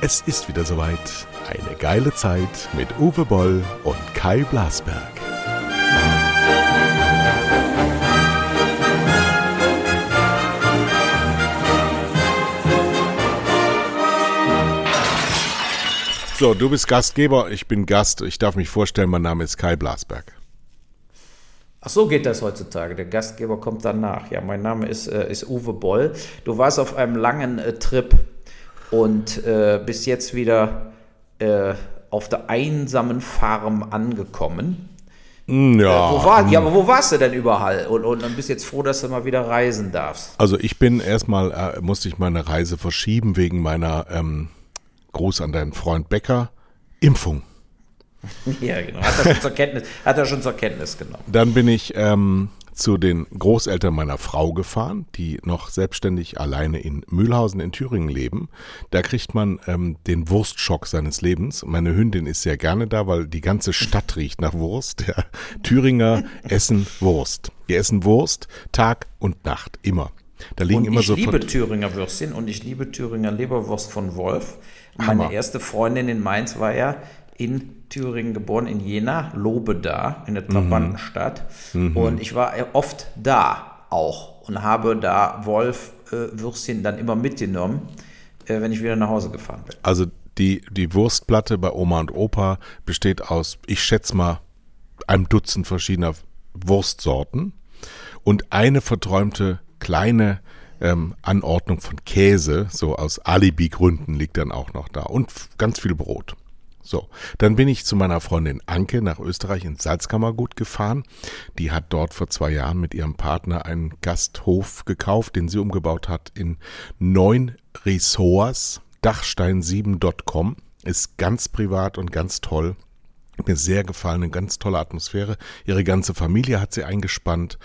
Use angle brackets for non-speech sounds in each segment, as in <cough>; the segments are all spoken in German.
Es ist wieder soweit. Eine geile Zeit mit Uwe Boll und Kai Blasberg. So, du bist Gastgeber, ich bin Gast. Ich darf mich vorstellen, mein Name ist Kai Blasberg. Ach so geht das heutzutage. Der Gastgeber kommt danach. Ja, mein Name ist, äh, ist Uwe Boll. Du warst auf einem langen äh, Trip und äh, bist jetzt wieder äh, auf der einsamen Farm angekommen. Hm, Ja. Äh, wo war, ja, aber wo warst du denn überall? Und, und, und bist jetzt froh, dass du mal wieder reisen darfst. Also ich bin erstmal, äh, musste ich meine Reise verschieben wegen meiner, ähm, Gruß an deinen Freund Becker, Impfung. <laughs> Ja, genau. Hat er schon zur Kenntnis, hat er schon zur Kenntnis genommen. Dann bin ich ähm, zu den Großeltern meiner Frau gefahren, die noch selbstständig alleine in Mühlhausen in Thüringen leben. Da kriegt man ähm, den Wurstschock seines Lebens. Meine Hündin ist sehr gerne da, weil die ganze Stadt riecht nach Wurst. Ja. Thüringer essen Wurst. Die essen Wurst Tag und Nacht, immer. Da liegen Und immer ich so liebe Thüringer Würstchen und ich liebe Thüringer Leberwurst von Wolf. Hammer. Meine erste Freundin in Mainz war ja in Thüringen geboren, in Jena, Lobeda, in der Mhm. Trabantenstadt. Und ich war oft da auch und habe da Wolf äh, Würstchen dann immer mitgenommen, äh, wenn ich wieder nach Hause gefahren bin. Also die, die Wurstplatte bei Oma und Opa besteht aus, ich schätze mal, einem Dutzend verschiedener Wurstsorten und eine verträumte kleine ähm, Anordnung von Käse, so aus Alibi-Gründen liegt dann auch noch da und ganz viel Brot. So, dann bin ich zu meiner Freundin Anke nach Österreich ins Salzkammergut gefahren. Die hat dort vor zwei Jahren mit ihrem Partner einen Gasthof gekauft, den sie umgebaut hat in neun Ressorts, dachstein7.com. Ist ganz privat und ganz toll. Mir sehr gefallen, eine ganz tolle Atmosphäre. Ihre ganze Familie hat sie eingespannt.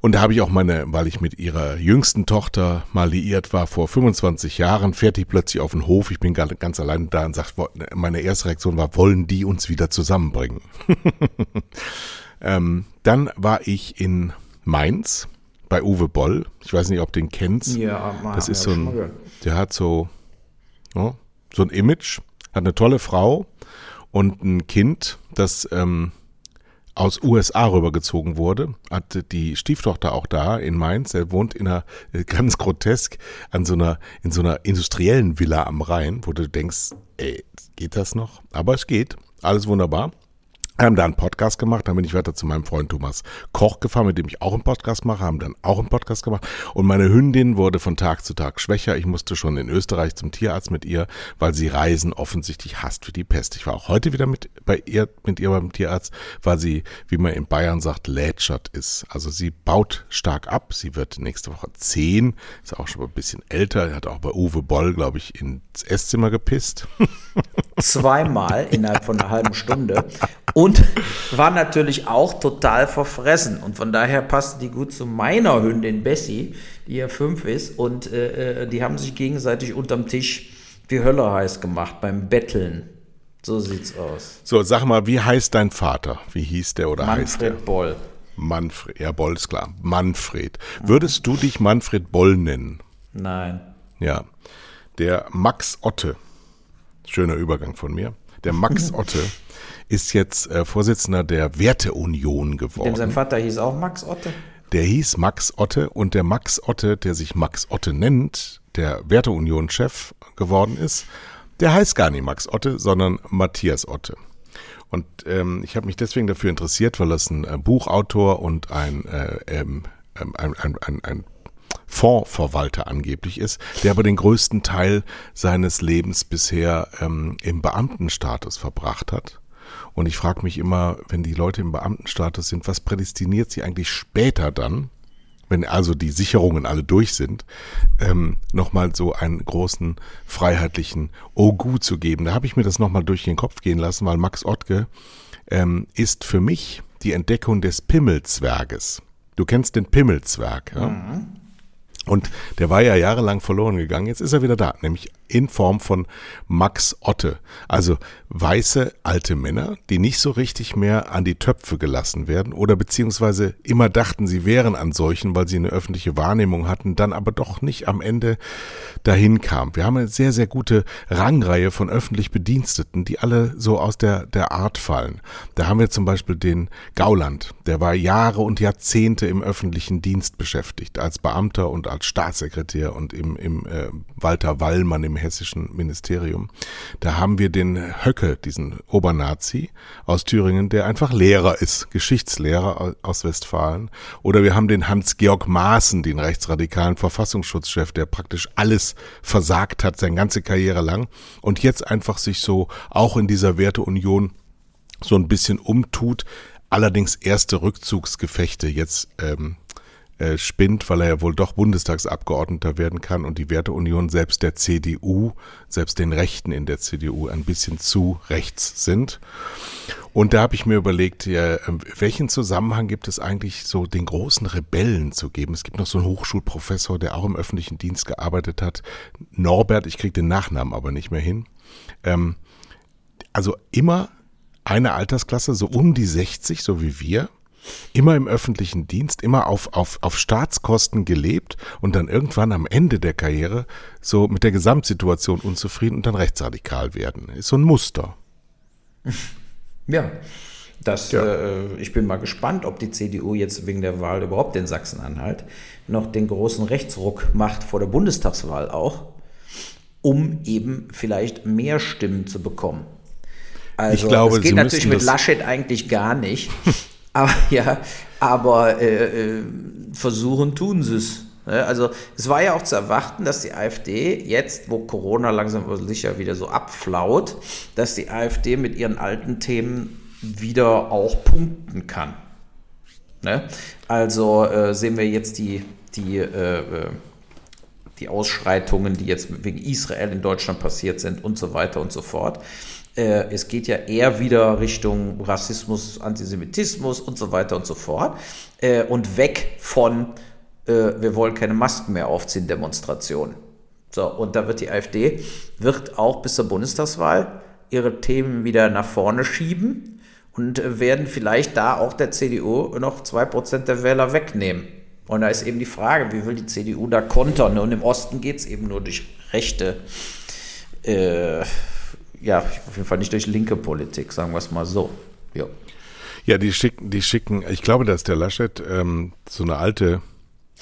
Und da habe ich auch meine, weil ich mit ihrer jüngsten Tochter mal liiert war, vor 25 Jahren, fährt die plötzlich auf den Hof. Ich bin ganz allein da und sagt, meine erste Reaktion war, wollen die uns wieder zusammenbringen? <laughs> ähm, dann war ich in Mainz bei Uwe Boll. Ich weiß nicht, ob du den kennst. Ja, mal- das ist so ein, der hat so, ja, so ein Image, hat eine tolle Frau und ein Kind, das ähm, aus USA rübergezogen wurde, hatte die Stieftochter auch da in Mainz. Er wohnt in einer äh, ganz grotesk an so einer in so einer industriellen Villa am Rhein, wo du denkst, ey, geht das noch? Aber es geht, alles wunderbar. Haben da einen Podcast gemacht, dann bin ich weiter zu meinem Freund Thomas Koch gefahren, mit dem ich auch einen Podcast mache, haben dann auch einen Podcast gemacht. Und meine Hündin wurde von Tag zu Tag schwächer. Ich musste schon in Österreich zum Tierarzt mit ihr, weil sie Reisen offensichtlich hasst wie die Pest. Ich war auch heute wieder mit bei ihr, mit ihr beim Tierarzt, weil sie, wie man in Bayern sagt, lätschert ist. Also sie baut stark ab. Sie wird nächste Woche zehn, ist auch schon ein bisschen älter, hat auch bei Uwe Boll, glaube ich, ins Esszimmer gepisst. <laughs> zweimal innerhalb von einer halben Stunde und <laughs> war natürlich auch total verfressen. Und von daher passte die gut zu meiner Hündin Bessie, die ja fünf ist. Und äh, äh, die haben sich gegenseitig unterm Tisch die Hölle heiß gemacht beim Betteln. So sieht's aus. So, sag mal, wie heißt dein Vater? Wie hieß der oder heißt der? Manfred Boll. Manfred, ja, Boll ist klar. Manfred. Würdest du dich Manfred Boll nennen? Nein. Ja. Der Max Otte, schöner Übergang von mir. Der Max <laughs> Otte ist jetzt äh, Vorsitzender der Werteunion Denn sein geworden. Vater hieß auch Max Otte. Der hieß Max Otte und der Max Otte, der sich Max Otte nennt, der Werteunion-Chef geworden ist, der heißt gar nicht Max Otte, sondern Matthias Otte. Und ähm, ich habe mich deswegen dafür interessiert, weil das ein äh, Buchautor und ein, äh, ähm, ähm, ein, ein, ein, ein Fondsverwalter angeblich ist, der aber den größten Teil seines Lebens bisher ähm, im Beamtenstatus verbracht hat. Und ich frage mich immer, wenn die Leute im Beamtenstatus sind, was prädestiniert sie eigentlich später dann, wenn also die Sicherungen alle durch sind, ähm, nochmal so einen großen freiheitlichen Ogu zu geben. Da habe ich mir das nochmal durch den Kopf gehen lassen, weil Max Ottke ähm, ist für mich die Entdeckung des Pimmelzwerges. Du kennst den Pimmelzwerg, ja? Und der war ja jahrelang verloren gegangen. Jetzt ist er wieder da, nämlich in Form von Max Otte. Also weiße alte Männer, die nicht so richtig mehr an die Töpfe gelassen werden oder beziehungsweise immer dachten, sie wären an solchen, weil sie eine öffentliche Wahrnehmung hatten, dann aber doch nicht am Ende dahin kam. Wir haben eine sehr, sehr gute Rangreihe von öffentlich Bediensteten, die alle so aus der, der Art fallen. Da haben wir zum Beispiel den Gauland, der war Jahre und Jahrzehnte im öffentlichen Dienst beschäftigt, als Beamter und als Staatssekretär und im, im äh, Walter Wallmann im hessischen Ministerium. Da haben wir den Höcke, diesen Obernazi aus Thüringen, der einfach Lehrer ist, Geschichtslehrer aus Westfalen. Oder wir haben den Hans-Georg Maaßen, den rechtsradikalen Verfassungsschutzchef, der praktisch alles versagt hat, seine ganze Karriere lang und jetzt einfach sich so auch in dieser Werteunion so ein bisschen umtut, allerdings erste Rückzugsgefechte jetzt ähm, äh, spinnt, weil er ja wohl doch Bundestagsabgeordneter werden kann und die Werteunion selbst der CDU, selbst den Rechten in der CDU ein bisschen zu rechts sind. Und da habe ich mir überlegt, ja, ähm, welchen Zusammenhang gibt es eigentlich, so den großen Rebellen zu geben? Es gibt noch so einen Hochschulprofessor, der auch im öffentlichen Dienst gearbeitet hat, Norbert, ich kriege den Nachnamen aber nicht mehr hin. Ähm, also immer eine Altersklasse, so um die 60, so wie wir, immer im öffentlichen Dienst, immer auf, auf, auf Staatskosten gelebt und dann irgendwann am Ende der Karriere so mit der Gesamtsituation unzufrieden und dann rechtsradikal werden. Ist so ein Muster. <laughs> Ja. Das, ja. Äh, ich bin mal gespannt, ob die CDU jetzt wegen der Wahl überhaupt in Sachsen-Anhalt noch den großen Rechtsruck macht vor der Bundestagswahl auch, um eben vielleicht mehr Stimmen zu bekommen. Also, ich glaube, das geht natürlich mit Laschet eigentlich gar nicht. <laughs> Aber <laughs> ja, aber äh, äh, versuchen tun sie es. Also es war ja auch zu erwarten, dass die AfD jetzt, wo Corona langsam aber sicher wieder so abflaut, dass die AfD mit ihren alten Themen wieder auch punkten kann. Ne? Also äh, sehen wir jetzt die, die, äh, äh die Ausschreitungen, die jetzt wegen Israel in Deutschland passiert sind und so weiter und so fort. Äh, es geht ja eher wieder Richtung Rassismus, Antisemitismus und so weiter und so fort. Äh, und weg von, äh, wir wollen keine Masken mehr aufziehen, Demonstrationen. So, und da wird die AfD, wird auch bis zur Bundestagswahl ihre Themen wieder nach vorne schieben und werden vielleicht da auch der CDU noch 2% der Wähler wegnehmen. Und da ist eben die Frage, wie will die CDU da kontern? Und im Osten geht es eben nur durch rechte äh, ja, auf jeden Fall nicht durch linke Politik, sagen wir es mal so. Ja. Ja, die schicken, die schicken, ich glaube, dass der Laschet ähm, so eine alte,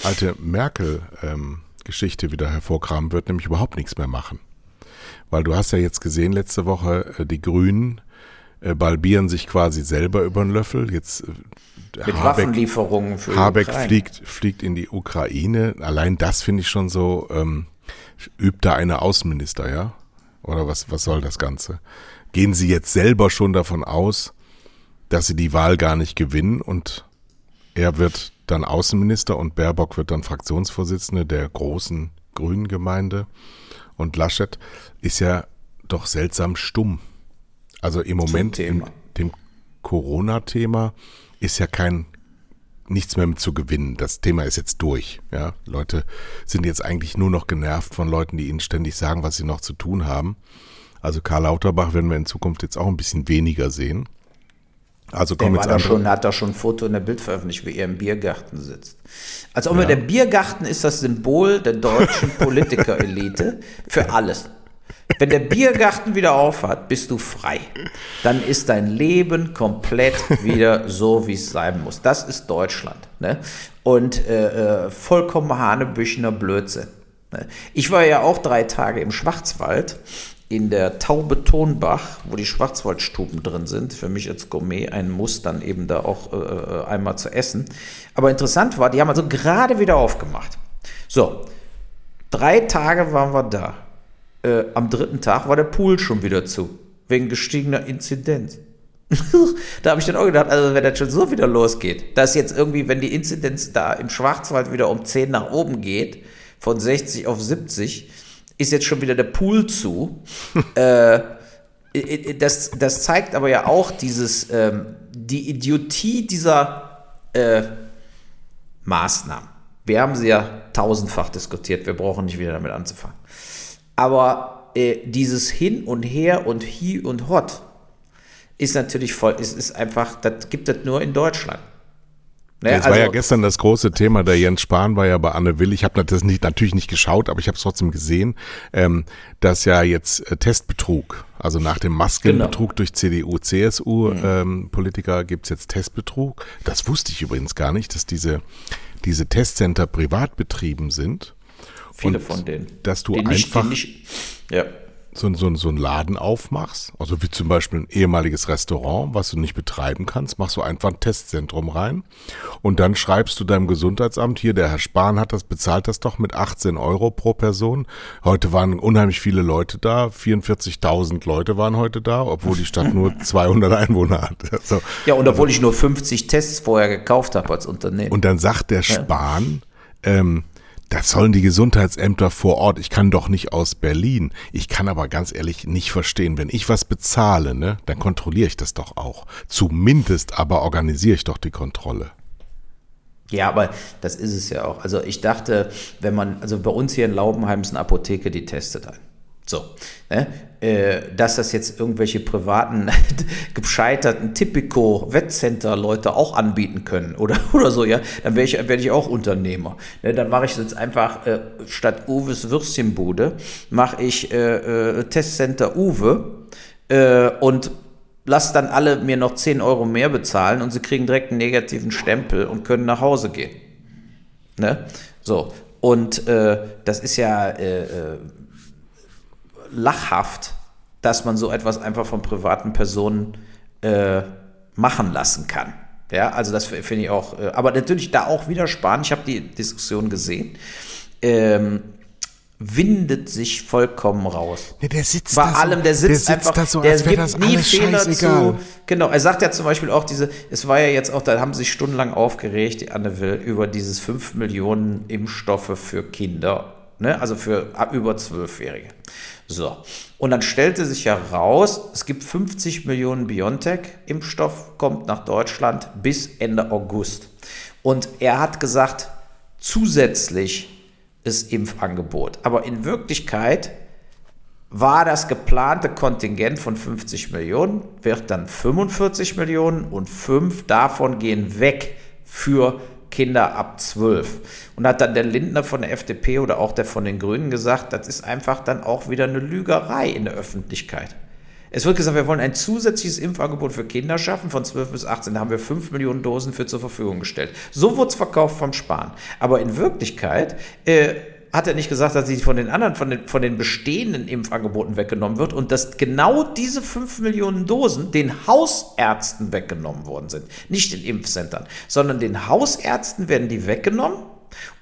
alte Merkel-Geschichte ähm, wieder hervorkramen wird, nämlich überhaupt nichts mehr machen. Weil du hast ja jetzt gesehen, letzte Woche, äh, die Grünen äh, balbieren sich quasi selber über den Löffel. Jetzt äh, Mit Habeck, Waffenlieferungen für Habeck fliegt, fliegt in die Ukraine. Allein das finde ich schon so, ähm, übt da eine Außenminister, ja? Oder was, was soll das Ganze? Gehen Sie jetzt selber schon davon aus, dass Sie die Wahl gar nicht gewinnen und er wird dann Außenminister und Baerbock wird dann Fraktionsvorsitzende der großen Grünen Gemeinde und Laschet ist ja doch seltsam stumm. Also im Moment im dem Corona-Thema ist ja kein nichts mehr mit zu gewinnen. Das Thema ist jetzt durch. Ja, Leute sind jetzt eigentlich nur noch genervt von Leuten, die ihnen ständig sagen, was sie noch zu tun haben. Also Karl Lauterbach werden wir in Zukunft jetzt auch ein bisschen weniger sehen. Also kommen jetzt andere. Schon, hat da schon ein Foto in der Bild veröffentlicht, wie er im Biergarten sitzt. Also ja. der Biergarten ist das Symbol der deutschen <laughs> Politikerelite für alles. Wenn der Biergarten wieder aufhat, bist du frei. Dann ist dein Leben komplett wieder so, wie es sein muss. Das ist Deutschland. Ne? Und äh, äh, vollkommen hanebüchener Blödsinn. Ne? Ich war ja auch drei Tage im Schwarzwald in der Taube Tonbach, wo die Schwarzwaldstuben drin sind. Für mich als Gourmet ein Muss, dann eben da auch äh, äh einmal zu essen. Aber interessant war, die haben also gerade wieder aufgemacht. So, drei Tage waren wir da äh, am dritten Tag war der Pool schon wieder zu, wegen gestiegener Inzidenz. <laughs> da habe ich dann auch gedacht, also wenn das schon so wieder losgeht, dass jetzt irgendwie, wenn die Inzidenz da im Schwarzwald wieder um 10 nach oben geht, von 60 auf 70, ist jetzt schon wieder der Pool zu. <laughs> äh, das, das zeigt aber ja auch dieses, ähm, die Idiotie dieser äh, Maßnahmen. Wir haben sie ja tausendfach diskutiert, wir brauchen nicht wieder damit anzufangen. Aber äh, dieses Hin und Her und Hi und Hot ist natürlich voll, ist, ist einfach, das gibt es nur in Deutschland. Ne, das also, war ja gestern das große Thema. Der Jens Spahn war ja bei Anne Will. Ich habe das nicht, natürlich nicht geschaut, aber ich habe es trotzdem gesehen, ähm, dass ja jetzt äh, Testbetrug, also nach dem Maskenbetrug genau. durch CDU, CSU mhm. ähm, Politiker gibt's jetzt Testbetrug. Das wusste ich übrigens gar nicht, dass diese, diese Testcenter privat betrieben sind. Viele von denen. Dass du einfach. Nicht, nicht, ja so, so, so einen Laden aufmachst, also wie zum Beispiel ein ehemaliges Restaurant, was du nicht betreiben kannst, machst du einfach ein Testzentrum rein und dann schreibst du deinem Gesundheitsamt, hier der Herr Spahn hat das, bezahlt das doch mit 18 Euro pro Person. Heute waren unheimlich viele Leute da, 44.000 Leute waren heute da, obwohl die Stadt nur <laughs> 200 Einwohner hat. Also, ja, und obwohl ich nur 50 Tests vorher gekauft habe als Unternehmen. Und dann sagt der Spahn, ja. ähm, das sollen die Gesundheitsämter vor Ort. Ich kann doch nicht aus Berlin. Ich kann aber ganz ehrlich nicht verstehen, wenn ich was bezahle, ne, dann kontrolliere ich das doch auch. Zumindest aber organisiere ich doch die Kontrolle. Ja, aber das ist es ja auch. Also ich dachte, wenn man, also bei uns hier in Laubenheim ist eine Apotheke, die testet ein. So, ne? äh, dass das jetzt irgendwelche privaten, <laughs> gescheiterten Typico-Wettcenter-Leute auch anbieten können oder, <laughs> oder so, ja, dann wäre ich, werd ich auch Unternehmer. Ne? Dann mache ich jetzt einfach äh, statt Uwes Würstchenbude, mache ich äh, äh, Testcenter Uwe äh, und lass dann alle mir noch 10 Euro mehr bezahlen und sie kriegen direkt einen negativen Stempel und können nach Hause gehen. Ne? So, und äh, das ist ja lachhaft, dass man so etwas einfach von privaten Personen äh, machen lassen kann. Ja, also das finde ich auch, äh, aber natürlich da auch wieder sparen. Ich habe die Diskussion gesehen. Ähm, windet sich vollkommen raus. Ja, der sitzt Bei allem, so, der sitzt, der sitzt einfach, da so, der gibt das nie Fehler zu. Genau, er sagt ja zum Beispiel auch diese, es war ja jetzt auch, da haben sie sich stundenlang aufgeregt, die Anne Will, über dieses 5 Millionen Impfstoffe für Kinder, ne, also für über Zwölfjährige. So. Und dann stellte sich heraus, es gibt 50 Millionen BioNTech-Impfstoff, kommt nach Deutschland bis Ende August. Und er hat gesagt, zusätzlich ist Impfangebot. Aber in Wirklichkeit war das geplante Kontingent von 50 Millionen, wird dann 45 Millionen und fünf davon gehen weg für Kinder ab 12. Und hat dann der Lindner von der FDP oder auch der von den Grünen gesagt, das ist einfach dann auch wieder eine Lügerei in der Öffentlichkeit. Es wird gesagt, wir wollen ein zusätzliches Impfangebot für Kinder schaffen von 12 bis 18. Da haben wir 5 Millionen Dosen für zur Verfügung gestellt. So wurde es verkauft vom Spahn. Aber in Wirklichkeit äh, hat er nicht gesagt, dass sie von den anderen, von den, von den bestehenden Impfangeboten weggenommen wird und dass genau diese 5 Millionen Dosen den Hausärzten weggenommen worden sind. Nicht den Impfcentern, sondern den Hausärzten werden die weggenommen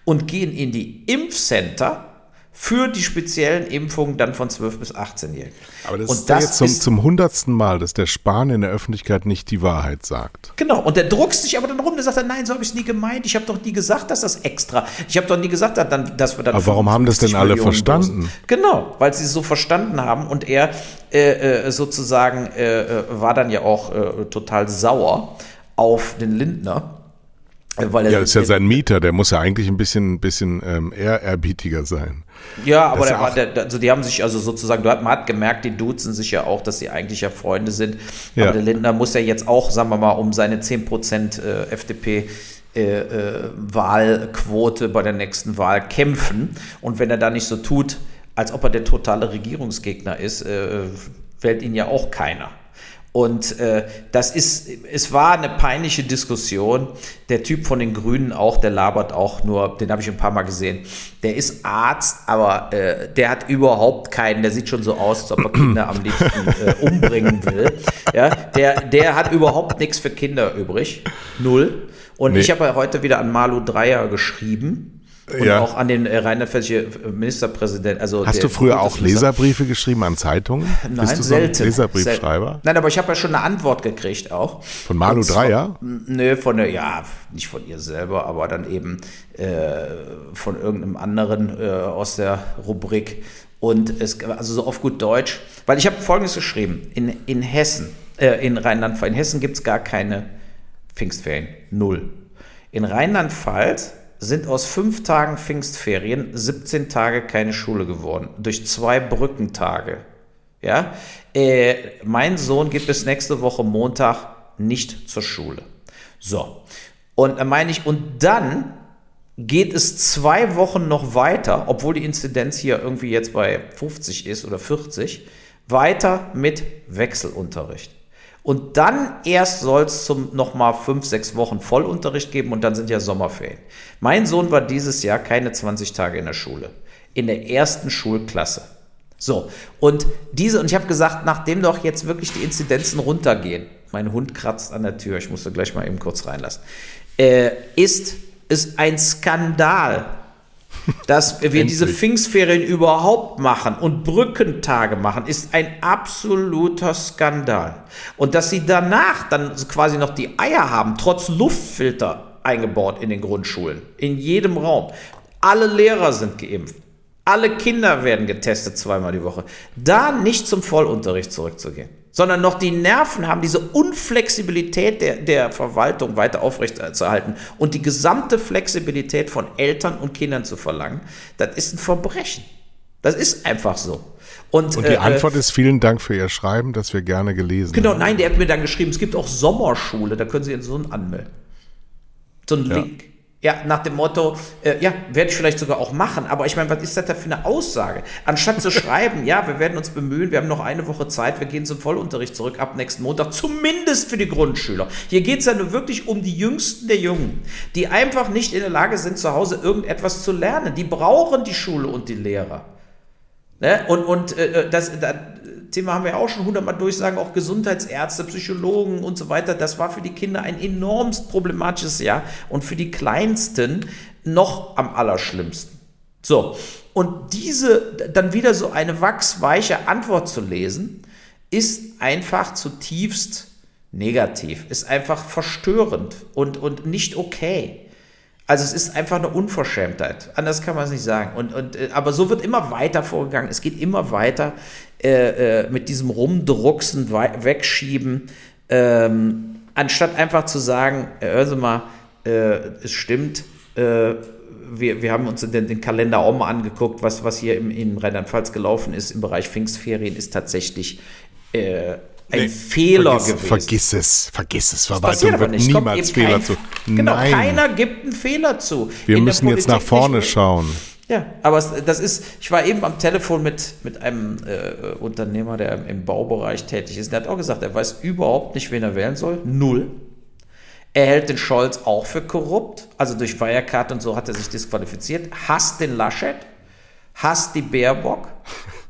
und gehen in die Impfcenter für die speziellen Impfungen dann von 12 bis 18-Jährigen. Aber das und ist das jetzt zum, ist, zum hundertsten Mal, dass der Spahn in der Öffentlichkeit nicht die Wahrheit sagt. Genau, und der druckst sich aber dann rum, der sagt dann, nein, so habe ich es nie gemeint, ich habe doch nie gesagt, dass das extra, ich habe doch nie gesagt, dass wir dann Aber warum haben das denn alle Millionen verstanden? Dosen. Genau, weil sie es so verstanden haben und er äh, äh sozusagen äh, äh, war dann ja auch äh, total sauer auf den Lindner weil er ja, das ist ja sein Mieter, der muss ja eigentlich ein bisschen, bisschen ähm, ehrerbietiger sein. Ja, aber der war, der, also die haben sich also sozusagen, man hat gemerkt, die duzen sich ja auch, dass sie eigentlich ja Freunde sind. Ja. Aber der Lindner muss ja jetzt auch, sagen wir mal, um seine 10% äh, FDP äh, äh, Wahlquote bei der nächsten Wahl kämpfen. Und wenn er da nicht so tut, als ob er der totale Regierungsgegner ist, äh, wählt ihn ja auch keiner. Und äh, das ist, es war eine peinliche Diskussion. Der Typ von den Grünen auch, der labert auch nur, den habe ich ein paar Mal gesehen. Der ist Arzt, aber äh, der hat überhaupt keinen, der sieht schon so aus, als ob er Kinder am liebsten äh, <laughs> umbringen will. Ja, der, der hat überhaupt nichts für Kinder übrig. Null. Und nee. ich habe ja heute wieder an Malu Dreier geschrieben und ja. auch an den äh, rheinland-pfälzischen Ministerpräsidenten. Also Hast du früher auch Leserbriefe geschrieben an Zeitungen? Nein, Bist du selten. So Leserbriefschreiber? Selten. Nein, aber ich habe ja schon eine Antwort gekriegt auch. Von Malu Dreier? Nö, von der, ja, nicht von ihr selber, aber dann eben äh, von irgendeinem anderen äh, aus der Rubrik. Und es, also so auf gut Deutsch, weil ich habe Folgendes geschrieben. In, in Hessen, äh, in Rheinland-Pfalz, in Hessen gibt es gar keine Pfingstferien. Null. In Rheinland-Pfalz sind aus fünf Tagen Pfingstferien 17 Tage keine Schule geworden. Durch zwei Brückentage. Ja, äh, mein Sohn geht bis nächste Woche Montag nicht zur Schule. So. Und da meine ich, und dann geht es zwei Wochen noch weiter, obwohl die Inzidenz hier irgendwie jetzt bei 50 ist oder 40, weiter mit Wechselunterricht. Und dann erst soll es zum nochmal fünf, sechs Wochen Vollunterricht geben und dann sind ja Sommerferien. Mein Sohn war dieses Jahr keine 20 Tage in der Schule. In der ersten Schulklasse. So, und diese, und ich habe gesagt, nachdem doch jetzt wirklich die Inzidenzen runtergehen, mein Hund kratzt an der Tür, ich musste gleich mal eben kurz reinlassen, äh, ist es ein Skandal, dass wir diese Pfingstferien überhaupt machen und Brückentage machen, ist ein absoluter Skandal. Und dass sie danach dann quasi noch die Eier haben, trotz Luftfilter eingebaut in den Grundschulen, in jedem Raum. Alle Lehrer sind geimpft. Alle Kinder werden getestet zweimal die Woche. Da nicht zum Vollunterricht zurückzugehen sondern noch die Nerven haben, diese Unflexibilität der, der Verwaltung weiter aufrechtzuerhalten und die gesamte Flexibilität von Eltern und Kindern zu verlangen, das ist ein Verbrechen. Das ist einfach so. Und, und die äh, Antwort ist vielen Dank für Ihr Schreiben, das wir gerne gelesen genau, haben. Genau, nein, der hat mir dann geschrieben, es gibt auch Sommerschule, da können Sie Ihren Sohn anmelden. So ein ja. Link. Ja, nach dem Motto, äh, ja, werde ich vielleicht sogar auch machen. Aber ich meine, was ist das da für eine Aussage? Anstatt zu <laughs> schreiben, ja, wir werden uns bemühen, wir haben noch eine Woche Zeit, wir gehen zum Vollunterricht zurück ab nächsten Montag, zumindest für die Grundschüler. Hier geht es ja nur wirklich um die Jüngsten der Jungen, die einfach nicht in der Lage sind, zu Hause irgendetwas zu lernen. Die brauchen die Schule und die Lehrer. Ne? Und, und äh, äh das, das Thema haben wir auch schon hundertmal durchsagen, auch Gesundheitsärzte, Psychologen und so weiter. Das war für die Kinder ein enormst problematisches Jahr und für die Kleinsten noch am allerschlimmsten. So, und diese, dann wieder so eine wachsweiche Antwort zu lesen, ist einfach zutiefst negativ, ist einfach verstörend und, und nicht okay. Also es ist einfach eine Unverschämtheit. Anders kann man es nicht sagen. Und, und, äh, aber so wird immer weiter vorgegangen. Es geht immer weiter äh, äh, mit diesem Rumdrucksen, Wegschieben, ähm, anstatt einfach zu sagen, äh, hören Sie mal, äh, es stimmt, äh, wir, wir haben uns den, den, Kalender auch mal angeguckt, was, was hier im, in Rheinland-Pfalz gelaufen ist im Bereich Pfingstferien, ist tatsächlich ein nee, Fehler vergiss, gewesen. Vergiss es, vergiss es. Verwaltung wird niemals Fehler kein, zu. Genau, Nein. keiner gibt einen Fehler zu. Wir In müssen jetzt nach vorne schauen. Ja, aber das ist, ich war eben am Telefon mit, mit einem äh, Unternehmer, der im Baubereich tätig ist. Der hat auch gesagt, er weiß überhaupt nicht, wen er wählen soll. Null. Er hält den Scholz auch für korrupt. Also durch Wirecard und so hat er sich disqualifiziert. Hasst den Laschet. Hasst die Baerbock.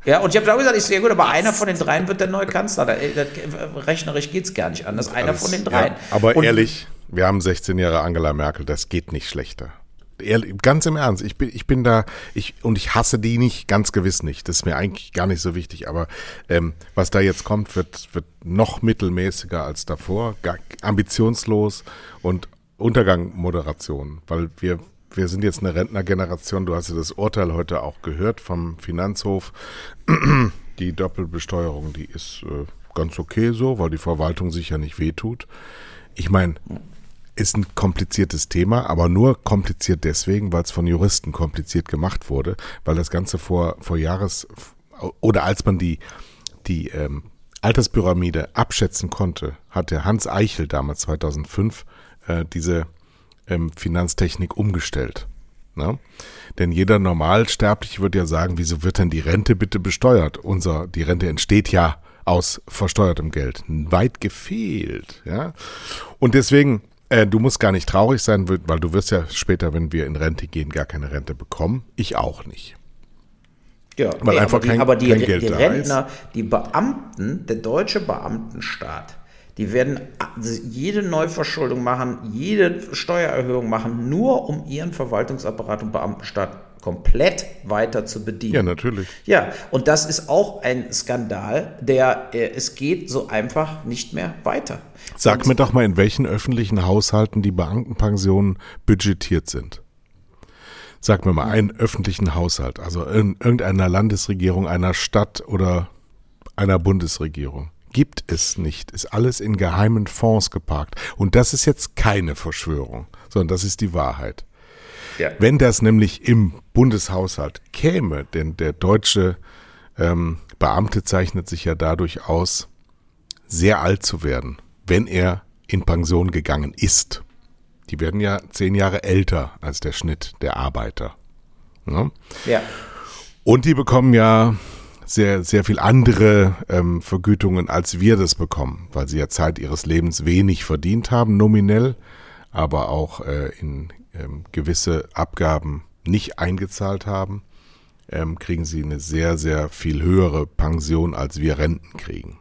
Ja, und ich habe da auch gesagt, ich sehe gut, aber einer von den dreien wird der neue Kanzler. Da, das, rechnerisch geht es gar nicht anders. Einer das, von den dreien. Ja, aber und, ehrlich, wir haben 16 Jahre Angela Merkel, das geht nicht schlechter. Ganz im Ernst, ich bin, ich bin da, ich, und ich hasse die nicht, ganz gewiss nicht. Das ist mir eigentlich gar nicht so wichtig, aber ähm, was da jetzt kommt, wird, wird noch mittelmäßiger als davor, gar, ambitionslos und Untergangmoderation, weil wir wir sind jetzt eine Rentnergeneration. Du hast ja das Urteil heute auch gehört vom Finanzhof. <clears throat> Die Doppelbesteuerung, die ist äh, ganz okay so, weil die Verwaltung sich ja nicht wehtut. Ich meine, ist ein kompliziertes Thema, aber nur kompliziert deswegen, weil es von Juristen kompliziert gemacht wurde, weil das Ganze vor, vor Jahres oder als man die, die ähm, Alterspyramide abschätzen konnte, hat der Hans Eichel damals 2005 äh, diese ähm, Finanztechnik umgestellt. Ne? Denn jeder Normalsterbliche würde ja sagen, wieso wird denn die Rente bitte besteuert? Unser, die Rente entsteht ja aus versteuertem Geld. Weit gefehlt. Ja? Und deswegen, äh, du musst gar nicht traurig sein, weil du wirst ja später, wenn wir in Rente gehen, gar keine Rente bekommen. Ich auch nicht. Ja, weil nee, einfach aber die, kein, aber die, kein Geld die Rentner, die Beamten, der deutsche Beamtenstaat, die werden jede Neuverschuldung machen, jede Steuererhöhung machen, nur um ihren Verwaltungsapparat und Beamtenstaat komplett weiter zu bedienen. Ja, natürlich. Ja, und das ist auch ein Skandal, der äh, es geht so einfach nicht mehr weiter. Sag und, mir doch mal, in welchen öffentlichen Haushalten die Beamtenpensionen budgetiert sind. Sag mir mal einen öffentlichen Haushalt, also in irgendeiner Landesregierung, einer Stadt oder einer Bundesregierung gibt es nicht. Ist alles in geheimen Fonds geparkt. Und das ist jetzt keine Verschwörung, sondern das ist die Wahrheit. Ja. Wenn das nämlich im Bundeshaushalt käme, denn der deutsche ähm, Beamte zeichnet sich ja dadurch aus, sehr alt zu werden, wenn er in Pension gegangen ist. Die werden ja zehn Jahre älter als der Schnitt der Arbeiter. Ja. ja. Und die bekommen ja sehr, sehr viel andere ähm, Vergütungen, als wir das bekommen, weil sie ja Zeit ihres Lebens wenig verdient haben, nominell, aber auch äh, in ähm, gewisse Abgaben nicht eingezahlt haben, ähm, kriegen sie eine sehr, sehr viel höhere Pension, als wir Renten kriegen.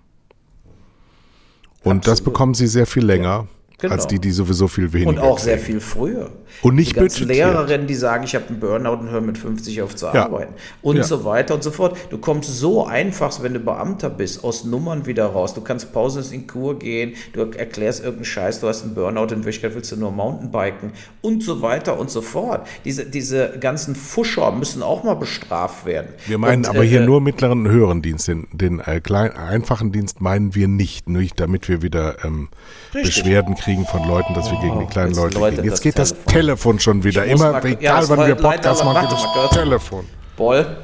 Und Absolut. das bekommen sie sehr viel länger. Ja. Genau. als die, die sowieso viel weniger. Und auch kriegen. sehr viel früher. Und nicht die ganzen Lehrerinnen, die sagen, ich habe einen Burnout und höre mit 50 auf zu ja. arbeiten. Und ja. so weiter und so fort. Du kommst so einfach, wenn du Beamter bist, aus Nummern wieder raus. Du kannst Pausen in Kur gehen, du erklärst irgendeinen Scheiß, du hast einen Burnout, in Wirklichkeit willst du nur Mountainbiken und so weiter und so fort. Diese, diese ganzen Fuscher müssen auch mal bestraft werden. Wir meinen und, aber hier äh, nur mittleren und höheren Dienst. Den, den äh, kleinen, einfachen Dienst meinen wir nicht, nicht damit wir wieder ähm, Beschwerden kriegen kriegen von Leuten, dass wir gegen die kleinen Leute, Leute gehen. Jetzt das geht Telefon. das Telefon schon wieder. Immer, mal, egal ja, wann wir Podcast machen, geht das Telefon. Boll.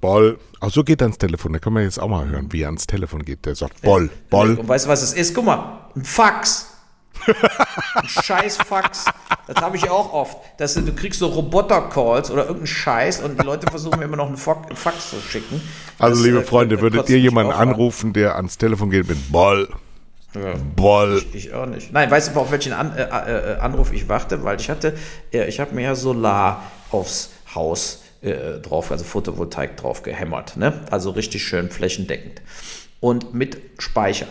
Boll. Auch so geht er ans Telefon. Da können wir jetzt auch mal hören, wie er ans Telefon geht. Der sagt Boll, Boll. Und weißt du, was es ist? Guck mal, ein Fax. ein <laughs> scheiß Fax. Das habe ich auch oft. Dass du, kriegst so Roboter-Calls oder irgendeinen Scheiß und die Leute versuchen mir immer noch einen Fax zu schicken. Also, das, liebe äh, Freunde, würdet ihr jemanden anrufen, der ans Telefon geht mit Boll? Ja. Boll. Ich, ich, auch nicht. Nein, weißt du, auf welchen An äh, äh, äh, Anruf ich warte? Weil ich hatte, äh, ich habe mir ja Solar aufs Haus äh, drauf, also Photovoltaik drauf gehämmert. Ne? Also richtig schön flächendeckend. Und mit Speicher.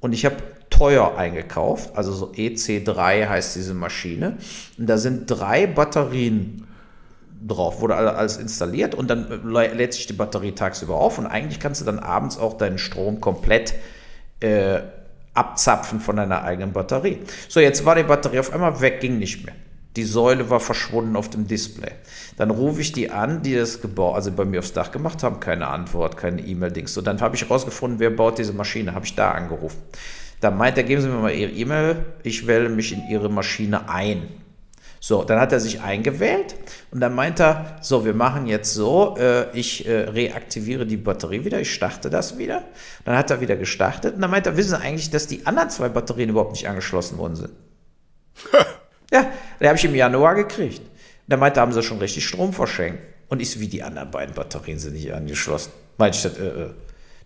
Und ich habe teuer eingekauft, also so EC3 heißt diese Maschine. Und da sind drei Batterien drauf, wurde alles installiert und dann lädt sich die Batterie tagsüber auf und eigentlich kannst du dann abends auch deinen Strom komplett äh, abzapfen von deiner eigenen Batterie. So, jetzt war die Batterie auf einmal weg, ging nicht mehr. Die Säule war verschwunden auf dem Display. Dann rufe ich die an, die das gebaut, also bei mir aufs Dach gemacht haben, keine Antwort, keine E-Mail-Dings. So, dann habe ich herausgefunden, wer baut diese Maschine, habe ich da angerufen. Dann meint er, geben Sie mir mal Ihre E-Mail, ich wähle mich in Ihre Maschine ein. So, dann hat er sich eingewählt und dann meint er, so, wir machen jetzt so, äh, ich äh, reaktiviere die Batterie wieder, ich starte das wieder. Dann hat er wieder gestartet und dann meint er, wissen Sie eigentlich, dass die anderen zwei Batterien überhaupt nicht angeschlossen worden sind? <laughs> ja, die habe ich im Januar gekriegt. Dann meinte er, haben Sie schon richtig Strom verschenkt. Und ich so, wie die anderen beiden Batterien sind nicht angeschlossen. Meinte ich, äh, äh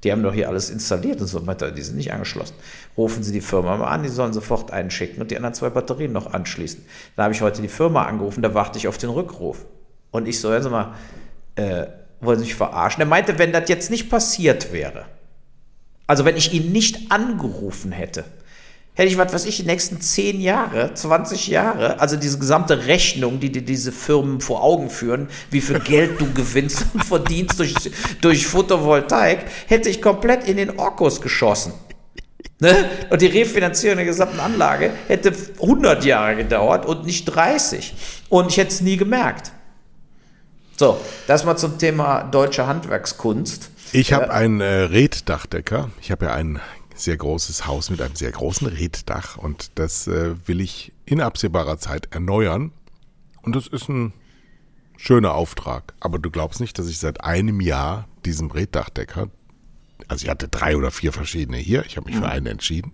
die haben doch hier alles installiert und so weiter, die sind nicht angeschlossen. Rufen Sie die Firma mal an, die sollen sofort einen schicken und die anderen zwei Batterien noch anschließen. Dann habe ich heute die Firma angerufen, da warte ich auf den Rückruf. Und ich so, also mal, äh, wollen Sie mich verarschen? Er meinte, wenn das jetzt nicht passiert wäre, also wenn ich ihn nicht angerufen hätte, hätte ich, was weiß ich, die nächsten 10 Jahre, 20 Jahre, also diese gesamte Rechnung, die dir diese Firmen vor Augen führen, wie viel Geld du gewinnst und <laughs> verdienst durch, durch Photovoltaik, hätte ich komplett in den Orkus geschossen. Ne? Und die Refinanzierung der gesamten Anlage hätte 100 Jahre gedauert und nicht 30. Und ich hätte es nie gemerkt. So, das mal zum Thema deutsche Handwerkskunst. Ich habe einen äh, Reddachdecker. Ich habe ja einen sehr großes Haus mit einem sehr großen Reddach und das äh, will ich in absehbarer Zeit erneuern. Und das ist ein schöner Auftrag. Aber du glaubst nicht, dass ich seit einem Jahr diesem Reddachdecker, also ich hatte drei oder vier verschiedene hier, ich habe mich mhm. für einen entschieden,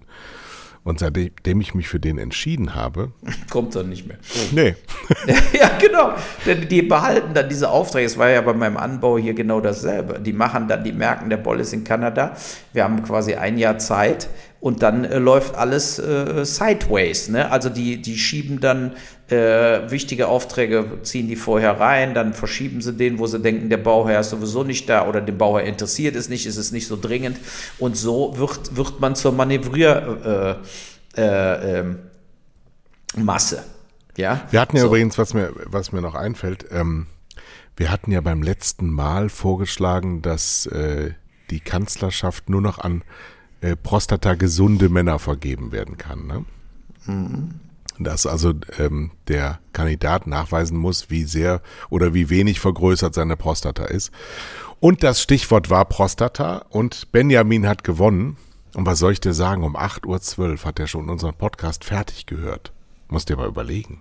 und seitdem ich mich für den entschieden habe. Kommt dann nicht mehr. Nee. <laughs> ja, genau. Denn die behalten dann diese Aufträge. Es war ja bei meinem Anbau hier genau dasselbe. Die machen dann, die merken, der Boll ist in Kanada. Wir haben quasi ein Jahr Zeit und dann äh, läuft alles äh, sideways. Ne? Also die, die schieben dann äh, wichtige Aufträge, ziehen die vorher rein, dann verschieben sie den, wo sie denken, der Bauherr ist sowieso nicht da oder dem Bauherr interessiert es nicht, ist es nicht so dringend. Und so wird, wird man zur Manövrier äh, äh, ähm, Masse. Ja? Wir hatten ja so. übrigens, was mir, was mir noch einfällt, ähm, wir hatten ja beim letzten Mal vorgeschlagen, dass äh, die Kanzlerschaft nur noch an äh, prostata-gesunde Männer vergeben werden kann. Ne? Mhm. Dass also ähm, der Kandidat nachweisen muss, wie sehr oder wie wenig vergrößert seine Prostata ist. Und das Stichwort war Prostata und Benjamin hat gewonnen. Und was soll ich dir sagen? Um 8.12 Uhr hat er schon unseren Podcast fertig gehört. Musst dir mal überlegen.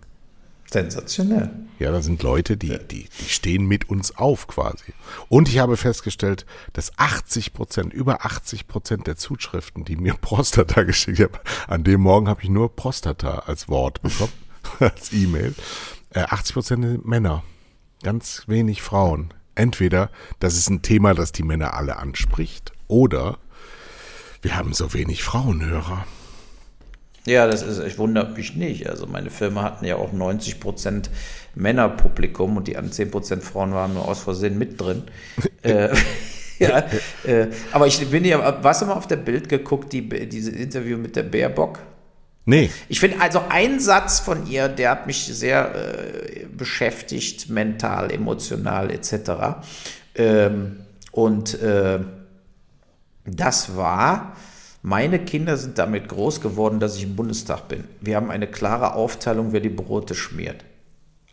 Sensationell. Ja, da sind Leute, die, die, die stehen mit uns auf quasi. Und ich habe festgestellt, dass 80 Prozent, über 80 Prozent der Zuschriften, die mir <laughs> Prostata geschickt haben, an dem Morgen habe ich nur Prostata als Wort bekommen, <laughs> als E-Mail. Äh, 80 Prozent sind Männer, ganz wenig Frauen. Entweder das ist ein Thema, das die Männer alle anspricht, oder wir haben so wenig Frauenhörer. Ja, das ist, ich wundere mich nicht. Also meine Filme hatten ja auch 90 Prozent Männerpublikum und die anderen 10 Prozent Frauen waren nur aus Versehen mit drin. <laughs> äh, <laughs> ja, äh, aber ich bin ja, warst du mal auf der Bild geguckt, die, diese Interview mit der Baerbock? Nee. Ich finde also ein Satz von ihr, der hat mich sehr äh, beschäftigt, mental, emotional etc. Ähm, und äh, das war, meine Kinder sind damit groß geworden, dass ich im Bundestag bin. Wir haben eine klare Aufteilung, wer die Brote schmiert.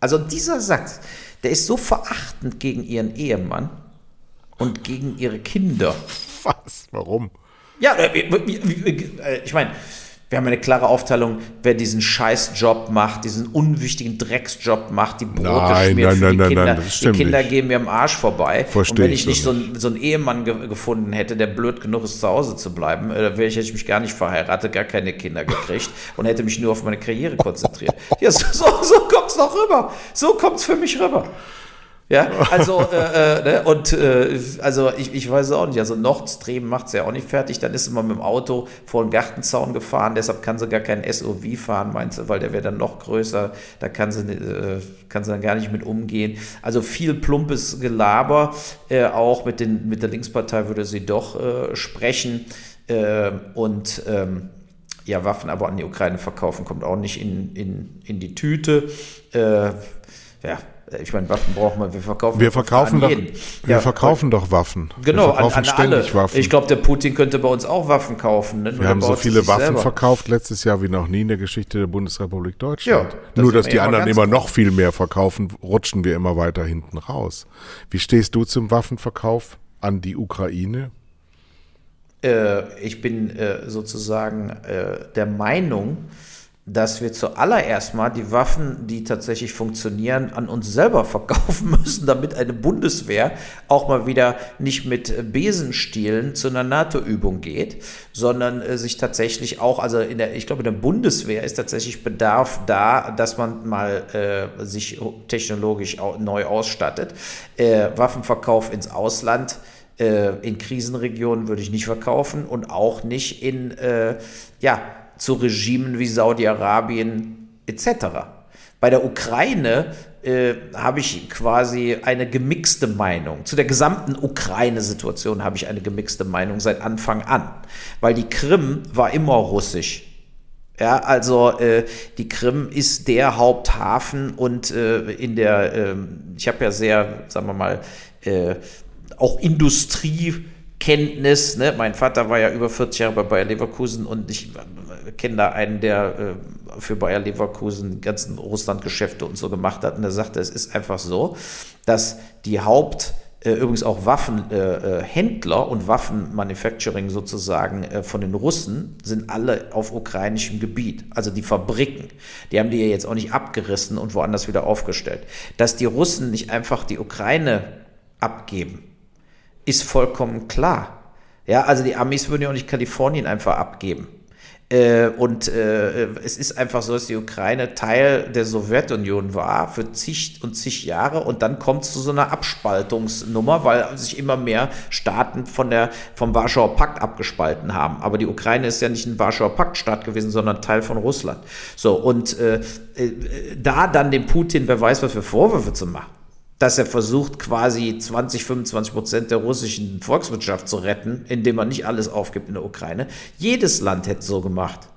Also dieser Satz, der ist so verachtend gegen ihren Ehemann und gegen ihre Kinder. <laughs> Was? Warum? Ja, äh, äh, ich meine, wir haben eine klare Aufteilung, wer diesen Scheißjob macht, diesen unwichtigen Drecksjob macht, die Brote Nein, schmiert nein, für die nein, Kinder. nein, das die Kinder nicht. gehen mir am Arsch vorbei. Versteh und wenn ich ich nicht so einen- so einen Ehemann ge gefunden hätte, der blöd genug ist, zu Hause zu bleiben, äh, wäre ich, hätte ich mich gar nicht verheiratet, gar keine Kinder gekriegt <laughs> und hätte mich nur auf meine Karriere konzentriert. Ja, so, so, so kommt es doch rüber. So kommt es für mich rüber. Ja, <laughs> also, äh, äh, ne, und äh, also ich, ich weiß es auch nicht. Also Nord Stream macht es ja auch nicht fertig. Dann ist sie mal mit dem Auto vor den Gartenzaun gefahren, deshalb kann sie gar kein SUV fahren, meinst du, weil der wäre dann noch größer, da kann sie, äh, kann sie dann gar nicht mit umgehen. Also viel plumpes Gelaber, äh, auch mit, den, mit der Linkspartei würde sie doch äh, sprechen. Äh, und ähm, ja, Waffen aber an die Ukraine verkaufen, kommt auch nicht in, in, in die Tüte. Äh, ja, ich meine, Waffen brauchen wir, wir verkaufen Wir verkaufen an doch, jeden. wir Ja, verkaufen doch Waffen. Genau, wir an, verkaufen an ständig alle. Waffen. Ich glaube, der Putin könnte bei uns auch Waffen kaufen. Ne? Wir haben so viele Waffen selber. verkauft letztes Jahr wie noch nie in der Geschichte der Bundesrepublik Deutschland. Ja, das Nur, dass die anderen immer noch viel mehr verkaufen, rutschen wir immer weiter hinten raus. Wie stehst du zum Waffenverkauf an die Ukraine? Äh, ich bin äh, sozusagen äh, der Meinung, dass wir zuallererst mal die Waffen, die tatsächlich funktionieren, an uns selber verkaufen <laughs> müssen, damit eine Bundeswehr auch mal wieder nicht mit Besenstielen zu einer NATO-Übung geht, sondern äh, sich tatsächlich auch, also in der, ich glaube, in der Bundeswehr ist tatsächlich Bedarf da, dass man mal äh, sich technologisch neu ausstattet. Äh, Waffenverkauf ins Ausland äh, in Krisenregionen würde ich nicht verkaufen und auch nicht in, äh, ja, zu Regimen wie Saudi-Arabien etc. Bei der Ukraine äh, habe ich quasi eine gemixte Meinung. Zu der gesamten Ukraine-Situation habe ich eine gemixte Meinung seit Anfang an, weil die Krim war immer russisch. Ja, also äh, die Krim ist der Haupthafen und äh, in der, ähm, ich habe ja sehr, sagen wir mal, äh, auch Industriekenntnis. Ne? Mein Vater war ja über 40 Jahre bei Bayer Leverkusen und ich äh, kenne da einen, der äh, für Bayer Leverkusen die ganzen Russlandgeschäfte und so gemacht hat. Und er sagte, es ist einfach so, dass die Haupt äh, übrigens auch Waffenhändler äh, Händler und Waffenmanufacturing sozusagen äh, von den Russen sind alle auf ukrainischem Gebiet. Also die Fabriken, die haben die ja jetzt auch nicht abgerissen und woanders wieder aufgestellt. Dass die Russen nicht einfach die Ukraine abgeben, ist vollkommen klar. Ja, also die Amis würden ja auch nicht Kalifornien einfach abgeben. Äh, und äh, es ist einfach so, dass die Ukraine Teil der Sowjetunion war für zig und zig Jahre und dann kommt es zu so einer Abspaltungsnummer, weil sich immer mehr Staaten von der, vom Warschauer Pakt abgespalten haben. Aber die Ukraine ist ja nicht ein Warschauer Paktstaat gewesen, sondern Teil von Russland. So, und äh, äh, da dann dem Putin, wer weiß, was für Vorwürfe zu machen dass er versucht, quasi 20, 25 Prozent der russischen Volkswirtschaft zu retten, indem er nicht alles aufgibt in der Ukraine. Jedes Land hätte so gemacht.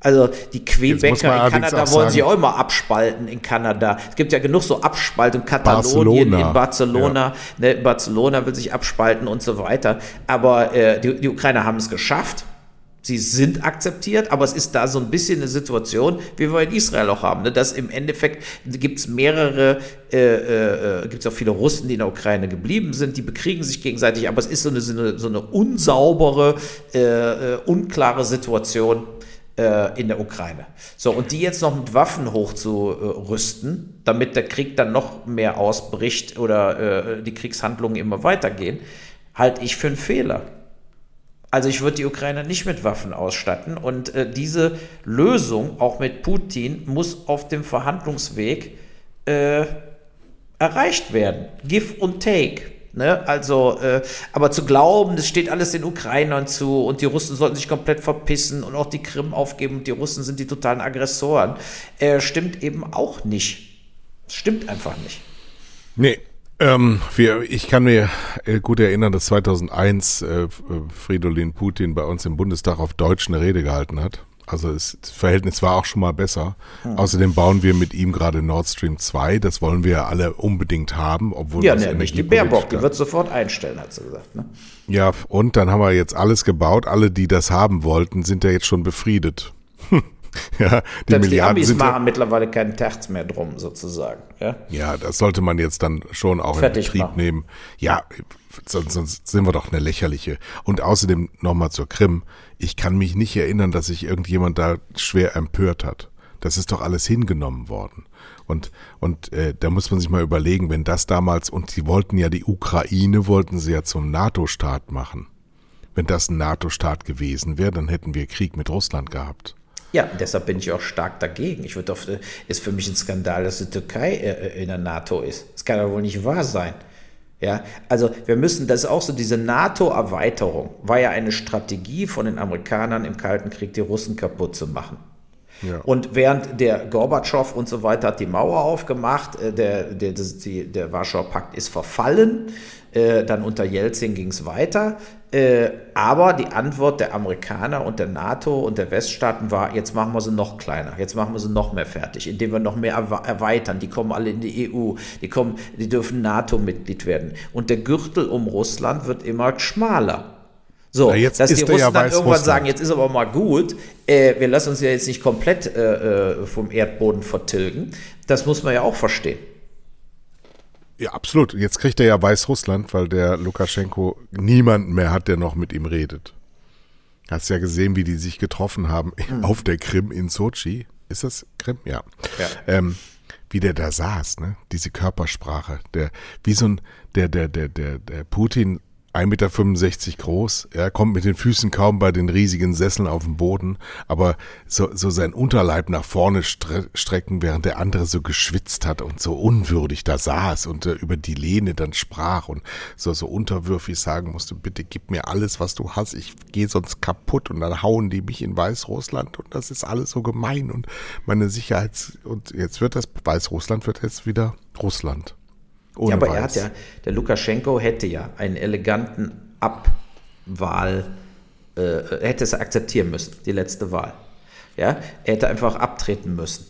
Also die man Quebecer in Kanada wollen sie auch immer abspalten in Kanada. Es gibt ja genug so Abspaltung. Katalonien, Barcelona, in Barcelona, ne, Barcelona will sich abspalten und so weiter. Aber äh, die, die Ukrainer haben es geschafft. Sie sind akzeptiert, aber es ist da so ein bisschen eine Situation, wie wir in Israel auch haben, ne? dass im Endeffekt gibt es mehrere, äh, äh, gibt es auch viele Russen, die in der Ukraine geblieben sind, die bekriegen sich gegenseitig, aber es ist so eine, so eine, so eine unsaubere, äh, äh, unklare Situation. äh, in der Ukraine. So, und die jetzt noch mit Waffen hochzurüsten, damit der Krieg dann noch mehr ausbricht oder äh, die Kriegshandlungen immer weitergehen, halte ich für einen Fehler. Also ich würde die Ukraine nicht mit Waffen ausstatten und äh, diese Lösung, auch mit Putin, muss auf dem Verhandlungsweg äh, erreicht werden. Give und take. Ne? Also, äh, aber zu glauben, das steht alles den Ukrainern zu und die Russen sollten sich komplett verpissen und auch die Krim aufgeben und die Russen sind die totalen Aggressoren, äh, stimmt eben auch nicht. Stimmt einfach nicht. Nee, ähm, wir, ich kann mir äh, gut erinnern, dass 2001 äh, Fridolin Putin bei uns im Bundestag auf Deutsch eine Rede gehalten hat. Also das Verhältnis war auch schon mal besser. Hm. Außerdem bauen wir mit ihm gerade Nord Stream 2. Das wollen wir ja alle unbedingt haben, obwohl ja, ne, nicht die Baerbock, die wird sofort einstellen, hat sie gesagt. Ne? Ja, und dann haben wir jetzt alles gebaut. Alle, die das haben wollten, sind ja jetzt schon befriedet. Ja, die Selbst Milliarden die Amis sind machen ja, mittlerweile keinen Terz mehr drum, sozusagen. Ja? ja, das sollte man jetzt dann schon auch Fertig in Betrieb machen. nehmen. Ja, sonst, sonst sind wir doch eine lächerliche. Und außerdem nochmal zur Krim. Ich kann mich nicht erinnern, dass sich irgendjemand da schwer empört hat. Das ist doch alles hingenommen worden. Und, und äh, da muss man sich mal überlegen, wenn das damals, und sie wollten ja die Ukraine, wollten sie ja zum NATO-Staat machen. Wenn das ein NATO-Staat gewesen wäre, dann hätten wir Krieg mit Russland gehabt. Ja, deshalb bin ich auch stark dagegen. Ich würde ist für mich ein Skandal, dass die Türkei äh, äh, in der NATO ist. Das kann doch wohl nicht wahr sein. Ja, also wir müssen, das ist auch so, diese NATO-Erweiterung war ja eine Strategie von den Amerikanern im Kalten Krieg, die Russen kaputt zu machen. Ja. Und während der Gorbatschow und so weiter hat die Mauer aufgemacht, äh, der, der, der, der Warschauer Pakt ist verfallen, dann unter Jelzin ging es weiter. Äh, aber die Antwort der Amerikaner und der NATO und der Weststaaten war, jetzt machen wir sie noch kleiner, jetzt machen wir sie noch mehr fertig, indem wir noch mehr erweitern. Die kommen alle in die EU, die, kommen, die dürfen NATO-Mitglied werden. Und der Gürtel um Russland wird immer schmaler. So, ja, dass die Russen ja dann irgendwann Russland. sagen, jetzt ist aber mal gut, äh, wir lassen uns ja jetzt nicht komplett äh, äh vom Erdboden vertilgen, das muss man ja auch verstehen. Ja, absolut. Jetzt kriegt er ja Weißrussland, weil der Lukaschenko niemanden mehr hat, der noch mit ihm redet. Hast ja gesehen, wie die sich getroffen haben mhm. <laughs> auf der Krim in Sochi. Ist das Krim? Ja. ja. Ähm, wie der da saß, ne? Diese Körpersprache. Der, wie so ein, der, der, der, der, der Putin 1,65 Meter groß, er kommt mit den Füßen kaum bei den riesigen Sesseln auf den Boden, aber so, so sein Unterleib nach vorne stre strecken, während der andere so geschwitzt hat und so unwürdig da saß und äh, über die Lehne dann sprach und so, so unterwürfig sagen musste, bitte gib mir alles, was du hast, ich gehe sonst kaputt und dann hauen die mich in Weißrussland und das ist alles so gemein und meine Sicherheits- und jetzt wird das, Weißrussland wird jetzt wieder Russland. Ohne ja, aber Weiß. er hat ja, der Lukaschenko hätte ja einen eleganten Abwahl, äh, er hätte es akzeptieren müssen, die letzte Wahl. Ja, er hätte einfach abtreten müssen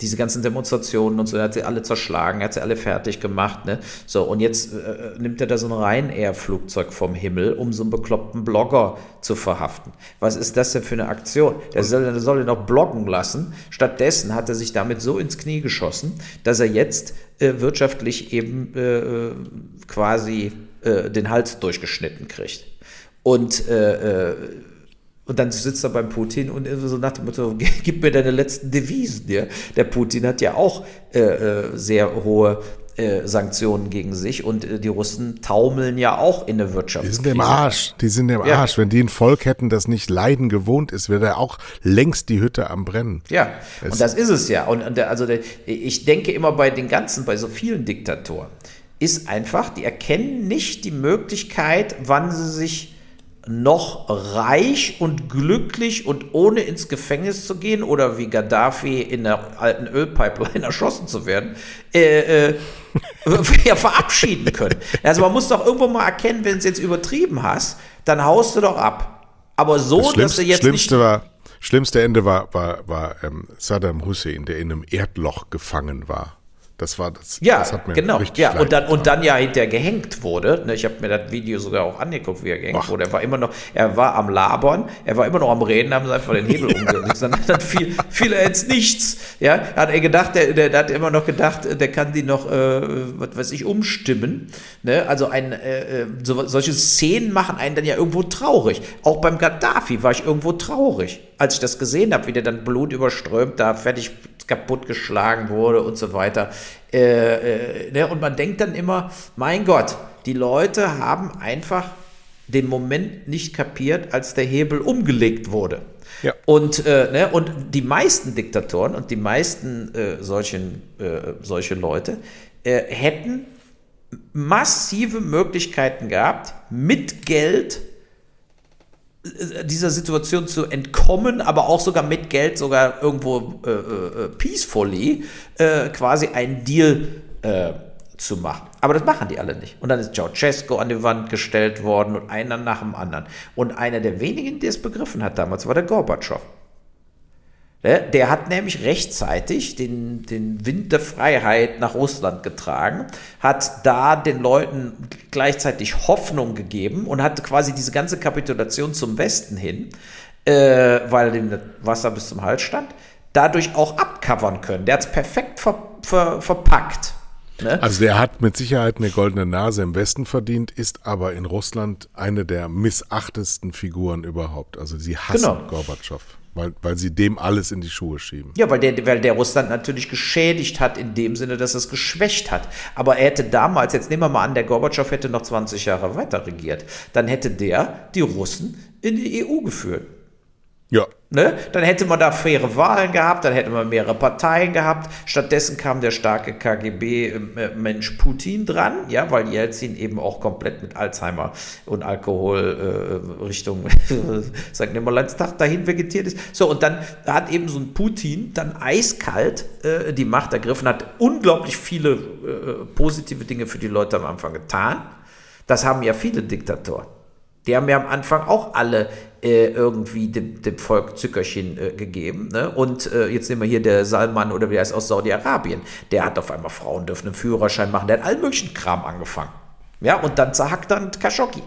diese ganzen Demonstrationen und so, er hat sie alle zerschlagen, er hat sie alle fertig gemacht. Ne? So, und jetzt äh, nimmt er da so ein Ryanair-Flugzeug vom Himmel, um so einen bekloppten Blogger zu verhaften. Was ist das denn für eine Aktion? Der soll, der soll ihn noch bloggen lassen. Stattdessen hat er sich damit so ins Knie geschossen, dass er jetzt äh, wirtschaftlich eben äh, äh quasi äh, den Hals durchgeschnitten kriegt. Und äh, und dann sitzt er beim Putin und so nach dem Motto, gib mir deine letzten Devisen. Ja? Der Putin hat ja auch äh, äh, sehr hohe äh, Sanktionen gegen sich und äh, die Russen taumeln ja auch in der Wirtschaft. Die sind im Arsch, die sind im ja. Arsch. Wenn die ein Volk hätten, das nicht leiden gewohnt ist, wäre auch längst die Hütte am Brennen. Ja, es und das ist es ja. Und, und also der, ich denke immer bei den ganzen, bei so vielen Diktatoren, ist einfach, die erkennen nicht die Möglichkeit, wann sie sich noch reich und glücklich und ohne ins Gefängnis zu gehen oder wie Gaddafi in der alten Ölpipeline <laughs> erschossen zu werden, äh, äh, <laughs> ja, verabschieden können. Also man muss doch irgendwo mal erkennen, wenn du es jetzt übertrieben hast, dann haust du doch ab. Aber so, dass du jetzt Schlimmste nicht war, Schlimmste Ende war, war, war ähm, Saddam Hussein, der in einem Erdloch gefangen war. Das war das. Ja, das hat mir genau. Ja, und dann, und dann ja hinterher gehängt wurde. Ne, ich habe mir das Video sogar auch angeguckt, wie er gehängt Ach. wurde. Er war immer noch, er war am Labern, er war immer noch am Reden, haben sie einfach den Hebel <laughs> ja. umgelegt. Dann, dann fiel, fiel er ins Nichts. Ja, hat er gedacht, der, der, der, hat immer noch gedacht, der kann die noch, äh, was weiß ich, umstimmen. Ne? Also ein, äh, äh, so, solche Szenen machen einen dann ja irgendwo traurig. Auch beim Gaddafi war ich irgendwo traurig. Als ich das gesehen habe, wie der dann blutüberströmt da fertig kaputtgeschlagen wurde und so weiter. Äh, äh, ne? Und man denkt dann immer, mein Gott, die Leute haben einfach den Moment nicht kapiert, als der Hebel umgelegt wurde. Ja. Und, äh, ne, und die meisten Diktatoren und die meisten äh, solchen, äh, solche Leute äh, hätten massive Möglichkeiten gehabt, mit Geld dieser Situation zu entkommen, aber auch sogar mit Geld, sogar irgendwo äh, äh, peacefully, äh, quasi einen Deal äh, zu machen. Aber das machen die alle nicht. Und dann ist Ceausescu an die Wand gestellt worden und einer nach dem anderen. Und einer der wenigen, der es begriffen hat damals, war der Gorbatschow. Der hat nämlich rechtzeitig den, den Wind der Freiheit nach Russland getragen, hat da den Leuten gleichzeitig Hoffnung gegeben und hat quasi diese ganze Kapitulation zum Westen hin, äh, weil dem Wasser bis zum Hals stand, dadurch auch abcovern können. Der hat es perfekt ver, ver, verpackt. Ne? Also der hat mit Sicherheit eine goldene Nase im Westen verdient, ist aber in Russland eine der missachtesten Figuren überhaupt. Also sie hassen genau. Gorbatschow. Weil, weil sie dem alles in die Schuhe schieben. Ja, weil der, weil der Russland natürlich geschädigt hat, in dem Sinne, dass es geschwächt hat. Aber er hätte damals, jetzt nehmen wir mal an, der Gorbatschow hätte noch 20 Jahre weiter regiert, dann hätte der die Russen in die EU geführt. Ja. Ne? Dann hätte man da faire Wahlen gehabt, dann hätte man mehrere Parteien gehabt. Stattdessen kam der starke KGB-Mensch Putin dran, ja, weil Jelzin eben auch komplett mit Alzheimer und Alkohol äh, Richtung <laughs> St. Nimmerleinstag dahin vegetiert ist. So, und dann hat eben so ein Putin dann eiskalt äh, die Macht ergriffen, hat unglaublich viele äh, positive Dinge für die Leute am Anfang getan. Das haben ja viele Diktatoren. Die haben ja am Anfang auch alle äh, irgendwie dem, dem, Volk Zückerchen äh, gegeben. Ne? Und äh, jetzt nehmen wir hier der Salman oder wie heißt aus Saudi-Arabien. Der hat auf einmal Frauen dürfen einen Führerschein machen. Der hat allen möglichen Kram angefangen. Ja, und dann zerhackt dann Khashoggi.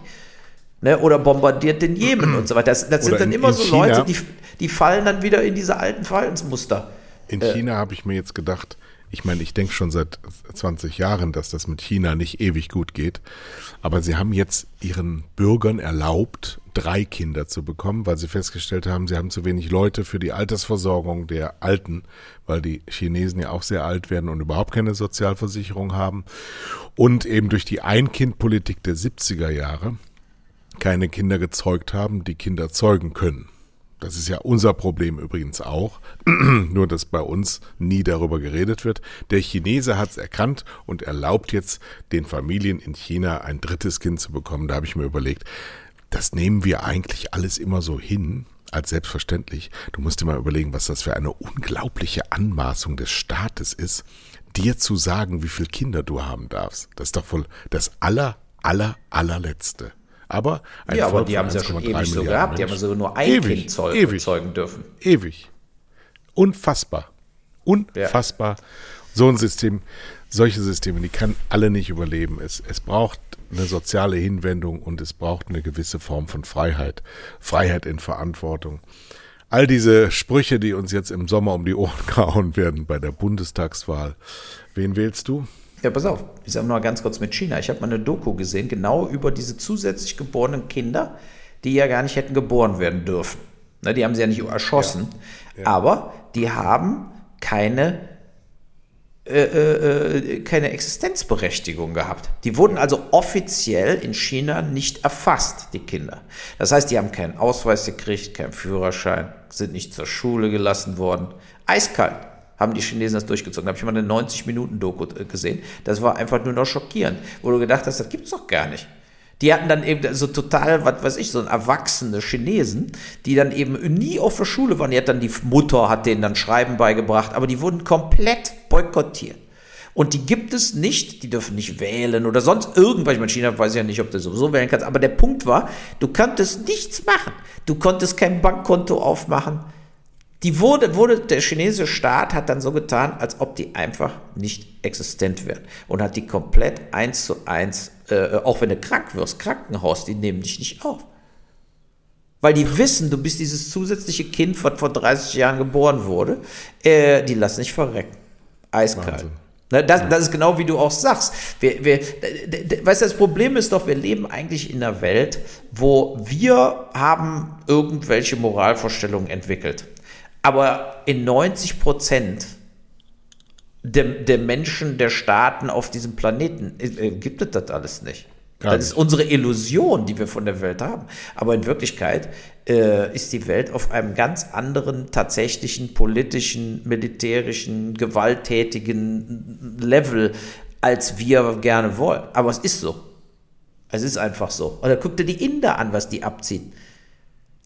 Ne, oder bombardiert den Jemen und so weiter. Das, das sind dann in, immer in so China, Leute, die, die fallen dann wieder in diese alten Verhaltensmuster. In äh, China habe ich mir jetzt gedacht, ich meine, ich denke schon seit 20 Jahren, dass das mit China nicht ewig gut geht. Aber sie haben jetzt ihren Bürgern erlaubt, drei Kinder zu bekommen, weil sie festgestellt haben, sie haben zu wenig Leute für die Altersversorgung der Alten, weil die Chinesen ja auch sehr alt werden und überhaupt keine Sozialversicherung haben. Und eben durch die Ein-Kind-Politik der 70er Jahre keine Kinder gezeugt haben, die Kinder zeugen können. Das ist ja unser Problem übrigens auch, <clears throat> nur dass bei uns nie darüber geredet wird. Der Chinese hat es erkannt und erlaubt jetzt den Familien in China ein drittes Kind zu bekommen. Da habe ich mir überlegt, das nehmen wir eigentlich alles immer so hin, als selbstverständlich. Du musst dir mal überlegen, was das für eine unglaubliche Anmaßung des Staates ist, dir zu sagen, wie viele Kinder du haben darfst. Das ist doch wohl das aller, aller, allerletzte. Aber ein ja, aber die haben es ja schon ewig Milliarden so gehabt. Die haben also nur ein ewig, Kind zeug ewig, zeugen dürfen. Ewig. Unfassbar. Unfassbar. Ja. So ein System, solche Systeme, die kann alle nicht überleben. Es, es braucht eine soziale Hinwendung und es braucht eine gewisse Form von Freiheit. Freiheit in Verantwortung. All diese Sprüche, die uns jetzt im Sommer um die Ohren <laughs> gehauen werden bei der Bundestagswahl. Wen wählst du? Ja, pass auf, ich sage mal ganz kurz mit China. Ich habe mal eine Doku gesehen, genau über diese zusätzlich geborenen Kinder, die ja gar nicht hätten geboren werden dürfen. Ne, die haben sie ja nicht erschossen, ja. Ja. aber die haben keine, äh, äh, äh, keine Existenzberechtigung gehabt. Die wurden also offiziell in China nicht erfasst, die Kinder. Das heißt, die haben keinen Ausweis gekriegt, keinen Führerschein, sind nicht zur Schule gelassen worden. Eiskalt haben die Chinesen das durchgezogen. Da habe ich mal eine 90-Minuten-Doku äh, gesehen. Das war einfach nur noch schockierend, wo du gedacht hast, das gibt es doch gar nicht. Die hatten dann eben so total, was weiß ich, so ein erwachsene Chinesen, die dann eben nie auf der Schule waren. Die hat dann die Mutter, hat denen dann Schreiben beigebracht, aber die wurden komplett boykottiert. Und die gibt es nicht, die dürfen nicht wählen oder sonst irgendwas. Ich meine, China weiß ja nicht, ob du sowieso wählen kannst, aber der Punkt war, du konntest nichts machen. Du konntest kein Bankkonto aufmachen. Die wurde, wurde, der chinesische Staat hat dann so getan, als ob die einfach nicht existent wären und hat die komplett eins zu eins, äh, auch wenn du krank wirst, Krankenhaus, die nehmen dich nicht auf. Weil die wissen, du bist dieses zusätzliche Kind, was vor 30 Jahren geboren wurde, äh, die lassen dich verrecken. Eiskalt. Wahnsinn. Das, das ist genau wie du auch sagst. Wir, wir, weißt du, das Problem ist doch, wir leben eigentlich in einer Welt, wo wir haben irgendwelche Moralvorstellungen entwickelt. Aber in 90 Prozent der, der Menschen, der Staaten auf diesem Planeten äh, gibt es das alles nicht. Gar das ist unsere Illusion, die wir von der Welt haben. Aber in Wirklichkeit äh, ist die Welt auf einem ganz anderen tatsächlichen politischen, militärischen, gewalttätigen Level, als wir gerne wollen. Aber es ist so. Es ist einfach so. Oder guck dir die Inder an, was die abziehen.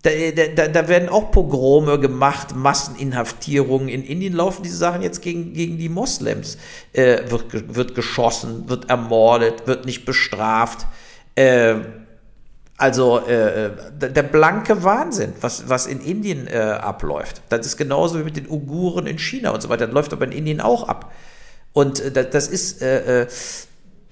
Da, da, da, werden auch Pogrome gemacht, Masseninhaftierungen. In Indien laufen diese Sachen jetzt gegen, gegen die Moslems. Äh, wird, wird geschossen, wird ermordet, wird nicht bestraft. Äh, also äh, der blanke Wahnsinn, was, was in Indien äh, abläuft. Das ist genauso wie mit den Uiguren in China und so weiter. Das läuft aber in Indien auch ab. Und äh, das ist äh, äh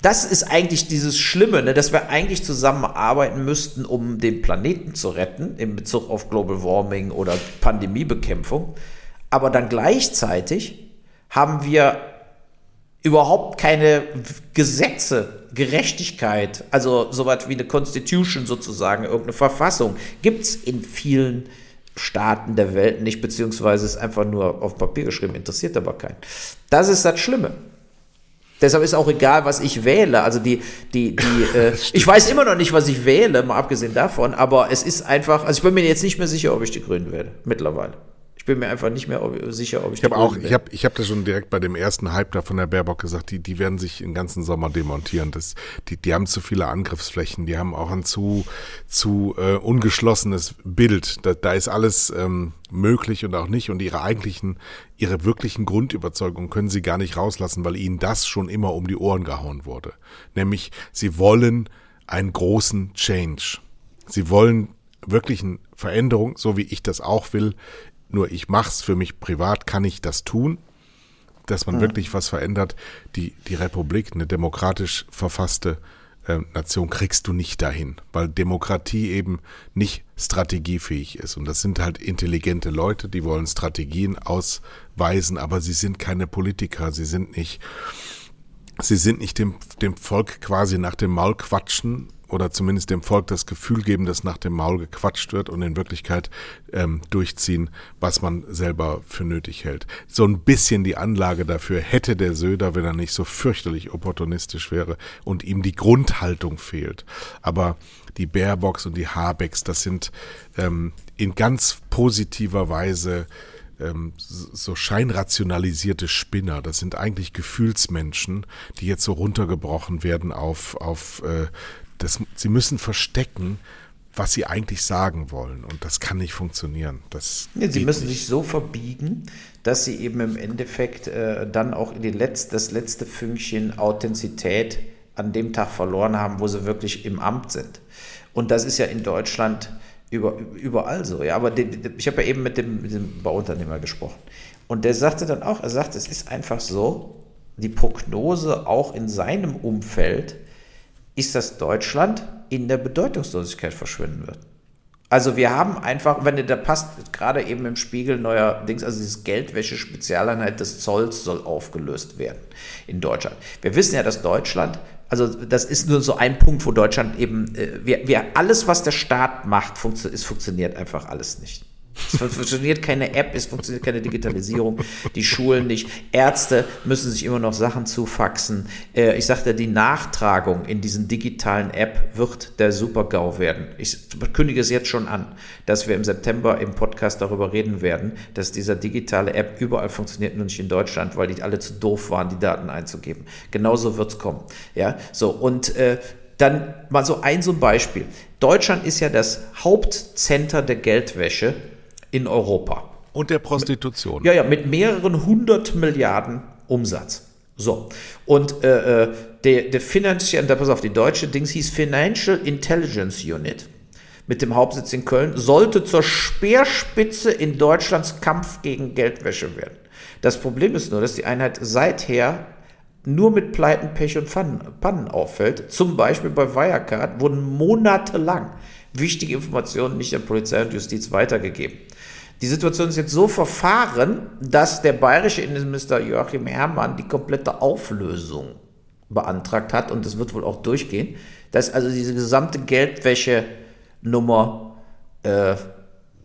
das ist eigentlich dieses Schlimme, ne, dass wir eigentlich zusammenarbeiten müssten, um den Planeten zu retten, in Bezug auf Global Warming oder Pandemiebekämpfung. Aber dann gleichzeitig haben wir überhaupt keine Gesetze, Gerechtigkeit, also sowas wie eine Constitution sozusagen, irgendeine Verfassung, gibt es in vielen Staaten der Welt nicht, beziehungsweise ist einfach nur auf Papier geschrieben, interessiert aber keinen. Das ist das Schlimme. Deshalb ist auch egal, was ich wähle. Also die, die, die, <laughs> äh, ich weiß immer noch nicht, was ich wähle, mal abgesehen davon, aber es ist einfach, also ich bin mir jetzt nicht mehr sicher, ob ich die Grünen wähle, mittlerweile. Ich bin mir einfach nicht mehr sicher, ob ich. Ich habe auch, ich habe, ich habe das schon direkt bei dem ersten Hype da von der Baerbock gesagt. Die, die werden sich den ganzen Sommer demontieren. Das, die, die haben zu viele Angriffsflächen. Die haben auch ein zu, zu äh, ungeschlossenes Bild. Da, da ist alles ähm, möglich und auch nicht. Und ihre eigentlichen, ihre wirklichen Grundüberzeugungen können sie gar nicht rauslassen, weil ihnen das schon immer um die Ohren gehauen wurde. Nämlich, sie wollen einen großen Change. Sie wollen wirklichen Veränderung, so wie ich das auch will, nur ich mach's für mich privat, kann ich das tun, dass man mhm. wirklich was verändert. Die, die Republik, eine demokratisch verfasste äh, Nation, kriegst du nicht dahin, weil Demokratie eben nicht strategiefähig ist. Und das sind halt intelligente Leute, die wollen Strategien ausweisen, aber sie sind keine Politiker, sie sind nicht, sie sind nicht dem, dem Volk quasi nach dem Maul quatschen oder zumindest dem Volk das Gefühl geben, dass nach dem Maul gequatscht wird und in Wirklichkeit ähm, durchziehen, was man selber für nötig hält. So ein bisschen die Anlage dafür hätte der Söder, wenn er nicht so fürchterlich opportunistisch wäre und ihm die Grundhaltung fehlt. Aber die Baerbocks und die Habecks, das sind ähm, in ganz positiver Weise ähm, so scheinrationalisierte Spinner. Das sind eigentlich Gefühlsmenschen, die jetzt so runtergebrochen werden auf, auf äh, das, sie müssen verstecken, was sie eigentlich sagen wollen. Und das kann nicht funktionieren. Das ja, sie müssen nicht. sich so verbiegen, dass sie eben im Endeffekt äh, dann auch Letz-, das letzte Fünkchen Authentizität an dem Tag verloren haben, wo sie wirklich im Amt sind. Und das ist ja in Deutschland über, überall so. Ja, aber den, ich habe ja eben mit dem, mit dem Bauunternehmer gesprochen. Und der sagte dann auch, er sagt, es ist einfach so, die Prognose auch in seinem Umfeld ist, dass Deutschland in der Bedeutungslosigkeit verschwinden wird. Also wir haben einfach, wenn da passt, gerade eben im Spiegel neuerdings, also dieses Geldwäsche-Spezialeinheit des Zolls soll aufgelöst werden in Deutschland. Wir wissen ja, dass Deutschland, also das ist nur so ein Punkt, wo Deutschland eben, äh, wir, wir alles, was der Staat macht, funktio es funktioniert einfach alles nicht. Es funktioniert keine App, es funktioniert keine Digitalisierung, die Schulen nicht. Ärzte müssen sich immer noch Sachen zufaxen. Äh, ich sagte, die Nachtragung in diesen digitalen App wird der Super-GAU werden. Ich kündige es jetzt schon an, dass wir im September im Podcast darüber reden werden, dass dieser digitale App überall funktioniert, nur nicht in Deutschland, weil die alle zu doof waren, die Daten einzugeben. Genauso wird es kommen. Ja, so und äh, dann mal so ein so ein Beispiel. Deutschland ist ja das Hauptcenter der Geldwäsche in Europa. Und der Prostitution. Ja, ja, mit mehreren hundert Milliarden Umsatz. So. Und äh, äh der, der Financial, pass auf, die deutsche Dings hieß Financial Intelligence Unit mit dem Hauptsitz in Köln, sollte zur Speerspitze in Deutschlands Kampf gegen Geldwäsche werden. Das Problem ist nur, dass die Einheit seither nur mit Pleiten, Pech und Pannen auffällt. Zum Beispiel bei Wirecard wurden monatelang wichtige Informationen nicht an Polizei und Justiz weitergegeben. Die Situation ist jetzt so verfahren, dass der bayerische Innenminister Joachim Herrmann die komplette Auflösung beantragt hat und das wird wohl auch durchgehen, dass also diese gesamte Geldwäsche-Nummer äh,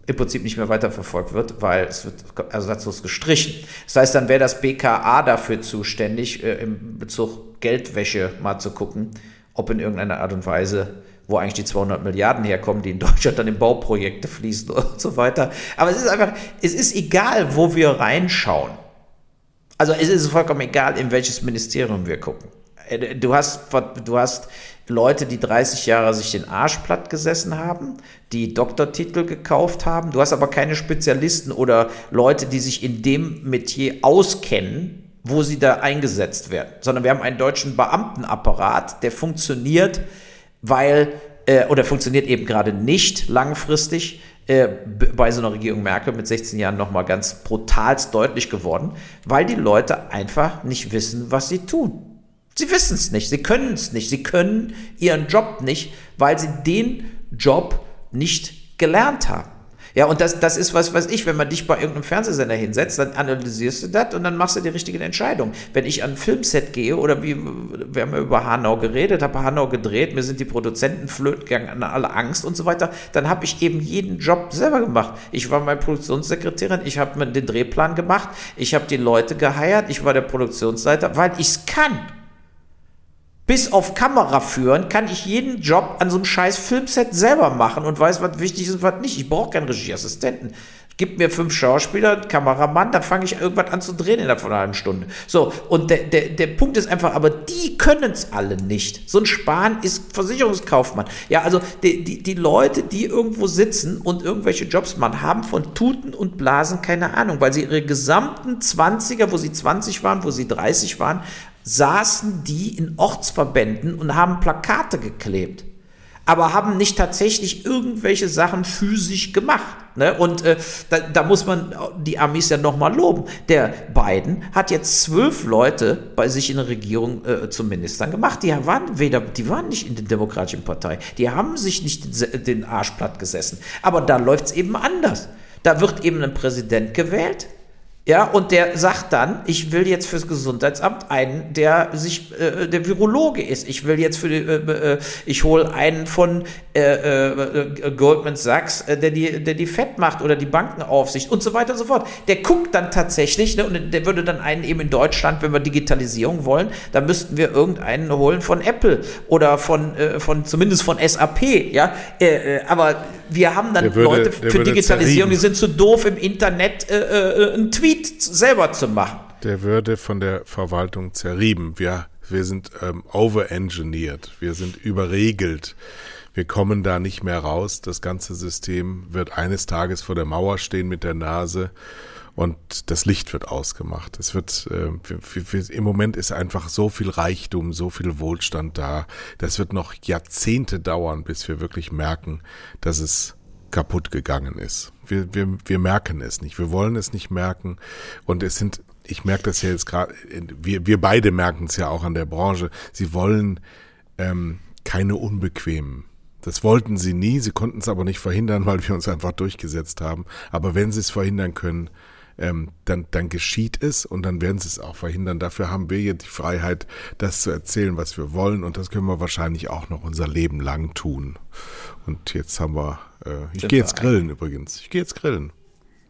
im Prinzip nicht mehr weiterverfolgt wird, weil es wird ersatzlos gestrichen. Das heißt, dann wäre das BKA dafür zuständig, äh, im Bezug Geldwäsche mal zu gucken, ob in irgendeiner Art und Weise wo eigentlich die 200 Milliarden herkommen, die in Deutschland dann in Bauprojekte fließen und so weiter. Aber es ist einfach, es ist egal, wo wir reinschauen. Also es ist vollkommen egal, in welches Ministerium wir gucken. Äh, du hast, du hast Leute, die 30 Jahre sich den Arsch platt gesessen haben, die Doktortitel gekauft haben. Du hast aber keine Spezialisten oder Leute, die sich in dem Metier auskennen, wo sie da eingesetzt werden, sondern wir haben einen deutschen Beamtenapparat, der funktioniert weil, äh, oder funktioniert eben gerade nicht langfristig, äh, bei so einer Regierung Merkel mit 16 Jahren nochmal ganz brutalst deutlich geworden, weil die Leute einfach nicht wissen, was sie tun. Sie wissen es nicht, sie können es nicht, sie können ihren Job nicht, weil sie den Job nicht gelernt haben. Ja, und das, das ist was, was ich, wenn man dich bei irgendeinem Fernsehsender hinsetzt, dann analysierst du das und dann machst du die richtige Entscheidung. Wenn ich an ein Filmset gehe oder wie, wir haben ja über Hanau geredet, habe Hanau gedreht, mir sind die Produzenten flöten gegangen, alle Angst und so weiter, dann habe ich eben jeden Job selber gemacht. Ich war meine Produktionssekretärin, ich habe den Drehplan gemacht, ich habe die Leute geheiert, ich war der Produktionsleiter, weil ich es kann bis auf Kamera führen, kann ich jeden Job an so einem scheiß Filmset selber machen und weiß, was wichtig ist und was nicht. Ich brauche keinen Regieassistenten. Gib mir fünf Schauspieler, Kameramann, dann fange ich irgendwas an zu drehen innerhalb von einer halben Stunde. So, und der, der, der Punkt ist einfach, aber die können es alle nicht. So ein Spahn ist Versicherungskaufmann. Ja, also die, die, die Leute, die irgendwo sitzen und irgendwelche Jobs machen, haben von Tuten und Blasen keine Ahnung, weil sie ihre gesamten 20er, wo sie 20 waren, wo sie 30 waren, saßen die in Ortsverbänden und haben Plakate geklebt, aber haben nicht tatsächlich irgendwelche Sachen physisch gemacht. Ne? Und äh, da, da, muss man die Amis ja nochmal loben. Der Biden hat jetzt zwölf Leute bei sich in der Regierung äh, zum Ministern gemacht. Die waren weder, die waren nicht in der Demokratischen Partei. Die haben sich nicht den Arsch platt gesessen. Aber da läuft es eben anders. Da wird eben ein Präsident gewählt, ja, und der sagt dann, ich will jetzt fürs Gesundheitsamt einen, der sich, äh, der Virologe ist. Ich will jetzt für die, äh, äh, ich hole einen von äh, äh, Goldman Sachs, äh, der die, der die Fett macht oder die Bankenaufsicht und so weiter und so fort. Der guckt dann tatsächlich, ne, und der würde dann einen eben in Deutschland, wenn wir Digitalisierung wollen, da müssten wir irgendeinen holen von Apple oder von, äh, von zumindest von SAP, ja. Äh, äh, aber wir haben dann würde, Leute für Digitalisierung, die sind zu doof im Internet äh, äh, einen Tweet selber zu machen. Der würde von der Verwaltung zerrieben. Wir, wir sind ähm, overengineert, wir sind überregelt. Wir kommen da nicht mehr raus. Das ganze System wird eines Tages vor der Mauer stehen mit der Nase und das Licht wird ausgemacht. Es wird äh, für, für, im Moment ist einfach so viel Reichtum, so viel Wohlstand da. Das wird noch Jahrzehnte dauern, bis wir wirklich merken, dass es kaputt gegangen ist. Wir, wir, wir merken es nicht. Wir wollen es nicht merken. Und es sind, ich merke das ja jetzt gerade, wir, wir beide merken es ja auch an der Branche. Sie wollen ähm, keine unbequemen das wollten sie nie, sie konnten es aber nicht verhindern, <laughs> weil wir uns einfach durchgesetzt haben. Aber wenn sie es verhindern können, ähm, dann, dann geschieht es und dann werden sie es auch verhindern. Dafür haben wir jetzt die Freiheit, das zu erzählen, was wir wollen und das können wir wahrscheinlich auch noch unser Leben lang tun. Und jetzt haben wir, äh, ich gehe jetzt grillen übrigens. Ich gehe jetzt grillen.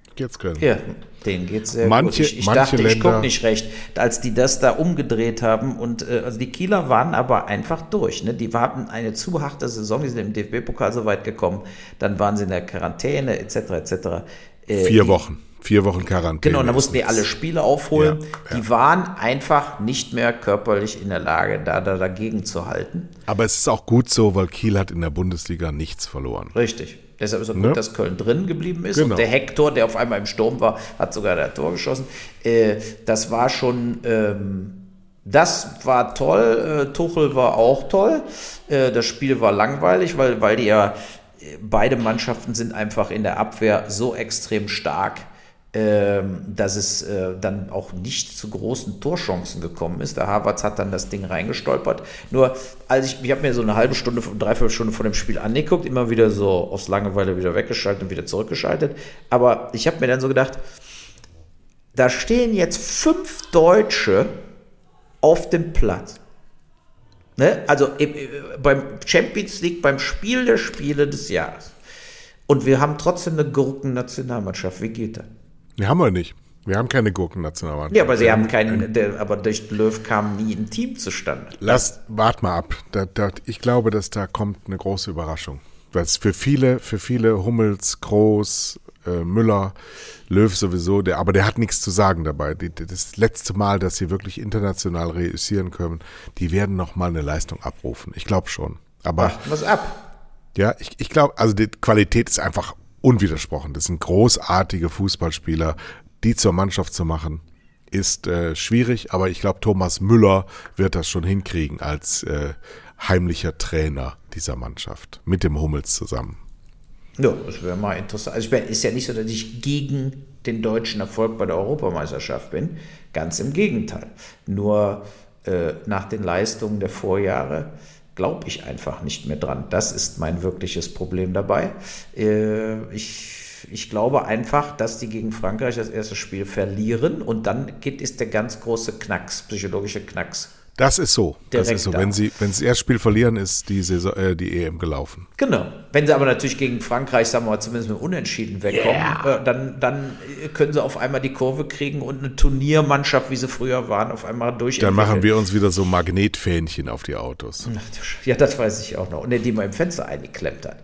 Ich gehe jetzt grillen. Ja, denen geht's sehr manche, gut. Ich, ich manche dachte, ich gucke nicht recht, als die das da umgedreht haben und äh, also die Kieler waren aber einfach durch. Ne? Die hatten eine zu harte Saison, die sind im DFB-Pokal so weit gekommen, dann waren sie in der Quarantäne etc. etc. Äh, Vier die, Wochen. Vier Wochen Quarantäne. Genau, und da mussten die alle Spiele aufholen. Ja, ja. Die waren einfach nicht mehr körperlich in der Lage, da, da dagegen zu halten. Aber es ist auch gut so, weil Kiel hat in der Bundesliga nichts verloren. Richtig. Deshalb ist es ne? gut, dass Köln drin geblieben ist. Genau. Und der Hector, der auf einmal im Sturm war, hat sogar der Tor geschossen. Äh, das war schon, ähm, das war toll. Äh, Tuchel war auch toll. Äh, das Spiel war langweilig, weil, weil die ja, beide Mannschaften sind einfach in der Abwehr so extrem stark dass es äh, dann auch nicht zu großen Torchancen gekommen ist. Der Havertz hat dann das Ding reingestolpert. Nur, als ich, ich habe mir so eine halbe Stunde, dreiviertel Stunde vor dem Spiel angeguckt, immer wieder so aufs Langeweile wieder weggeschaltet und wieder zurückgeschaltet. Aber ich habe mir dann so gedacht, da stehen jetzt fünf Deutsche auf dem Platz. Ne? Also beim Champions League, beim Spiel der Spiele des Jahres. Und wir haben trotzdem eine Gurken-Nationalmannschaft. Wie geht das? Die haben wir nicht. Wir haben keine Gurken-Nationalmannschaft. Ja, aber sie haben keinen, der, aber durch Löw kam nie ein Team zustande. Lass, wart mal ab. Da, da, ich glaube, dass da kommt eine große Überraschung. Weil es für viele, für viele Hummels, Groß, äh, Müller, Löw sowieso, der, aber der hat nichts zu sagen dabei. Die, das letzte Mal, dass sie wirklich international reüssieren können, die werden nochmal eine Leistung abrufen. Ich glaube schon. Aber. Warten was ab. Ja, ich, ich glaube, also die Qualität ist einfach unwidersprochen. Das sind großartige Fußballspieler. Die zur Mannschaft zu machen, ist äh, schwierig, aber ich glaube, Thomas Müller wird das schon hinkriegen als äh, heimlicher Trainer dieser Mannschaft mit dem Hummels zusammen. Ja, das wäre mal interessant. Also ich meine, ist ja nicht so, dass ich gegen den deutschen Erfolg bei der Europameisterschaft bin. Ganz im Gegenteil. Nur äh, nach den Leistungen der Vorjahre glaube ich einfach nicht mehr dran. Das ist mein wirkliches Problem dabei. Äh, ich, ich glaube einfach, dass die gegen Frankreich das erste Spiel verlieren und dann geht, ist der ganz große Knacks, psychologische Knacks das ist so. das ist so. Wenn sie, wenn sie das Spiel verlieren, ist die, Saison, äh, die EM gelaufen. Genau. Wenn sie aber natürlich gegen Frankreich, sagen wir mal, zumindest mit Unentschieden wegkommen, yeah. äh, dann, dann können sie auf einmal die Kurve kriegen und eine Turniermannschaft, wie sie früher waren, auf einmal durch. Dann machen wir uns wieder so Magnetfähnchen auf die Autos. Ja, das weiß ich auch noch. Und die man im Fenster eingeklemmt hat.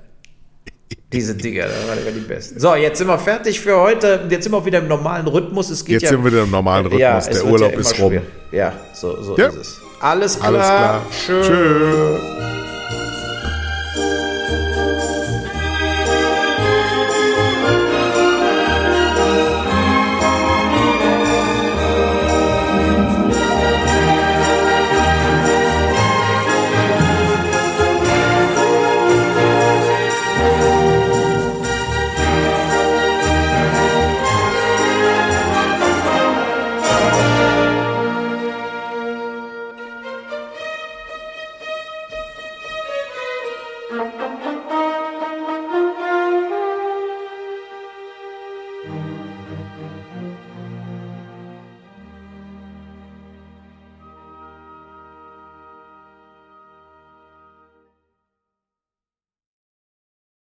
Diese Dinger, das waren immer die besten. So, jetzt sind wir fertig für heute. Jetzt sind wir wieder im normalen Rhythmus. Es geht jetzt ja, sind wir wieder im normalen Rhythmus. Ja, Der Urlaub ja ist rum. Schwer. Ja, so, so ja. ist es. Alles klar. Alles klar. Tschö. Tschö.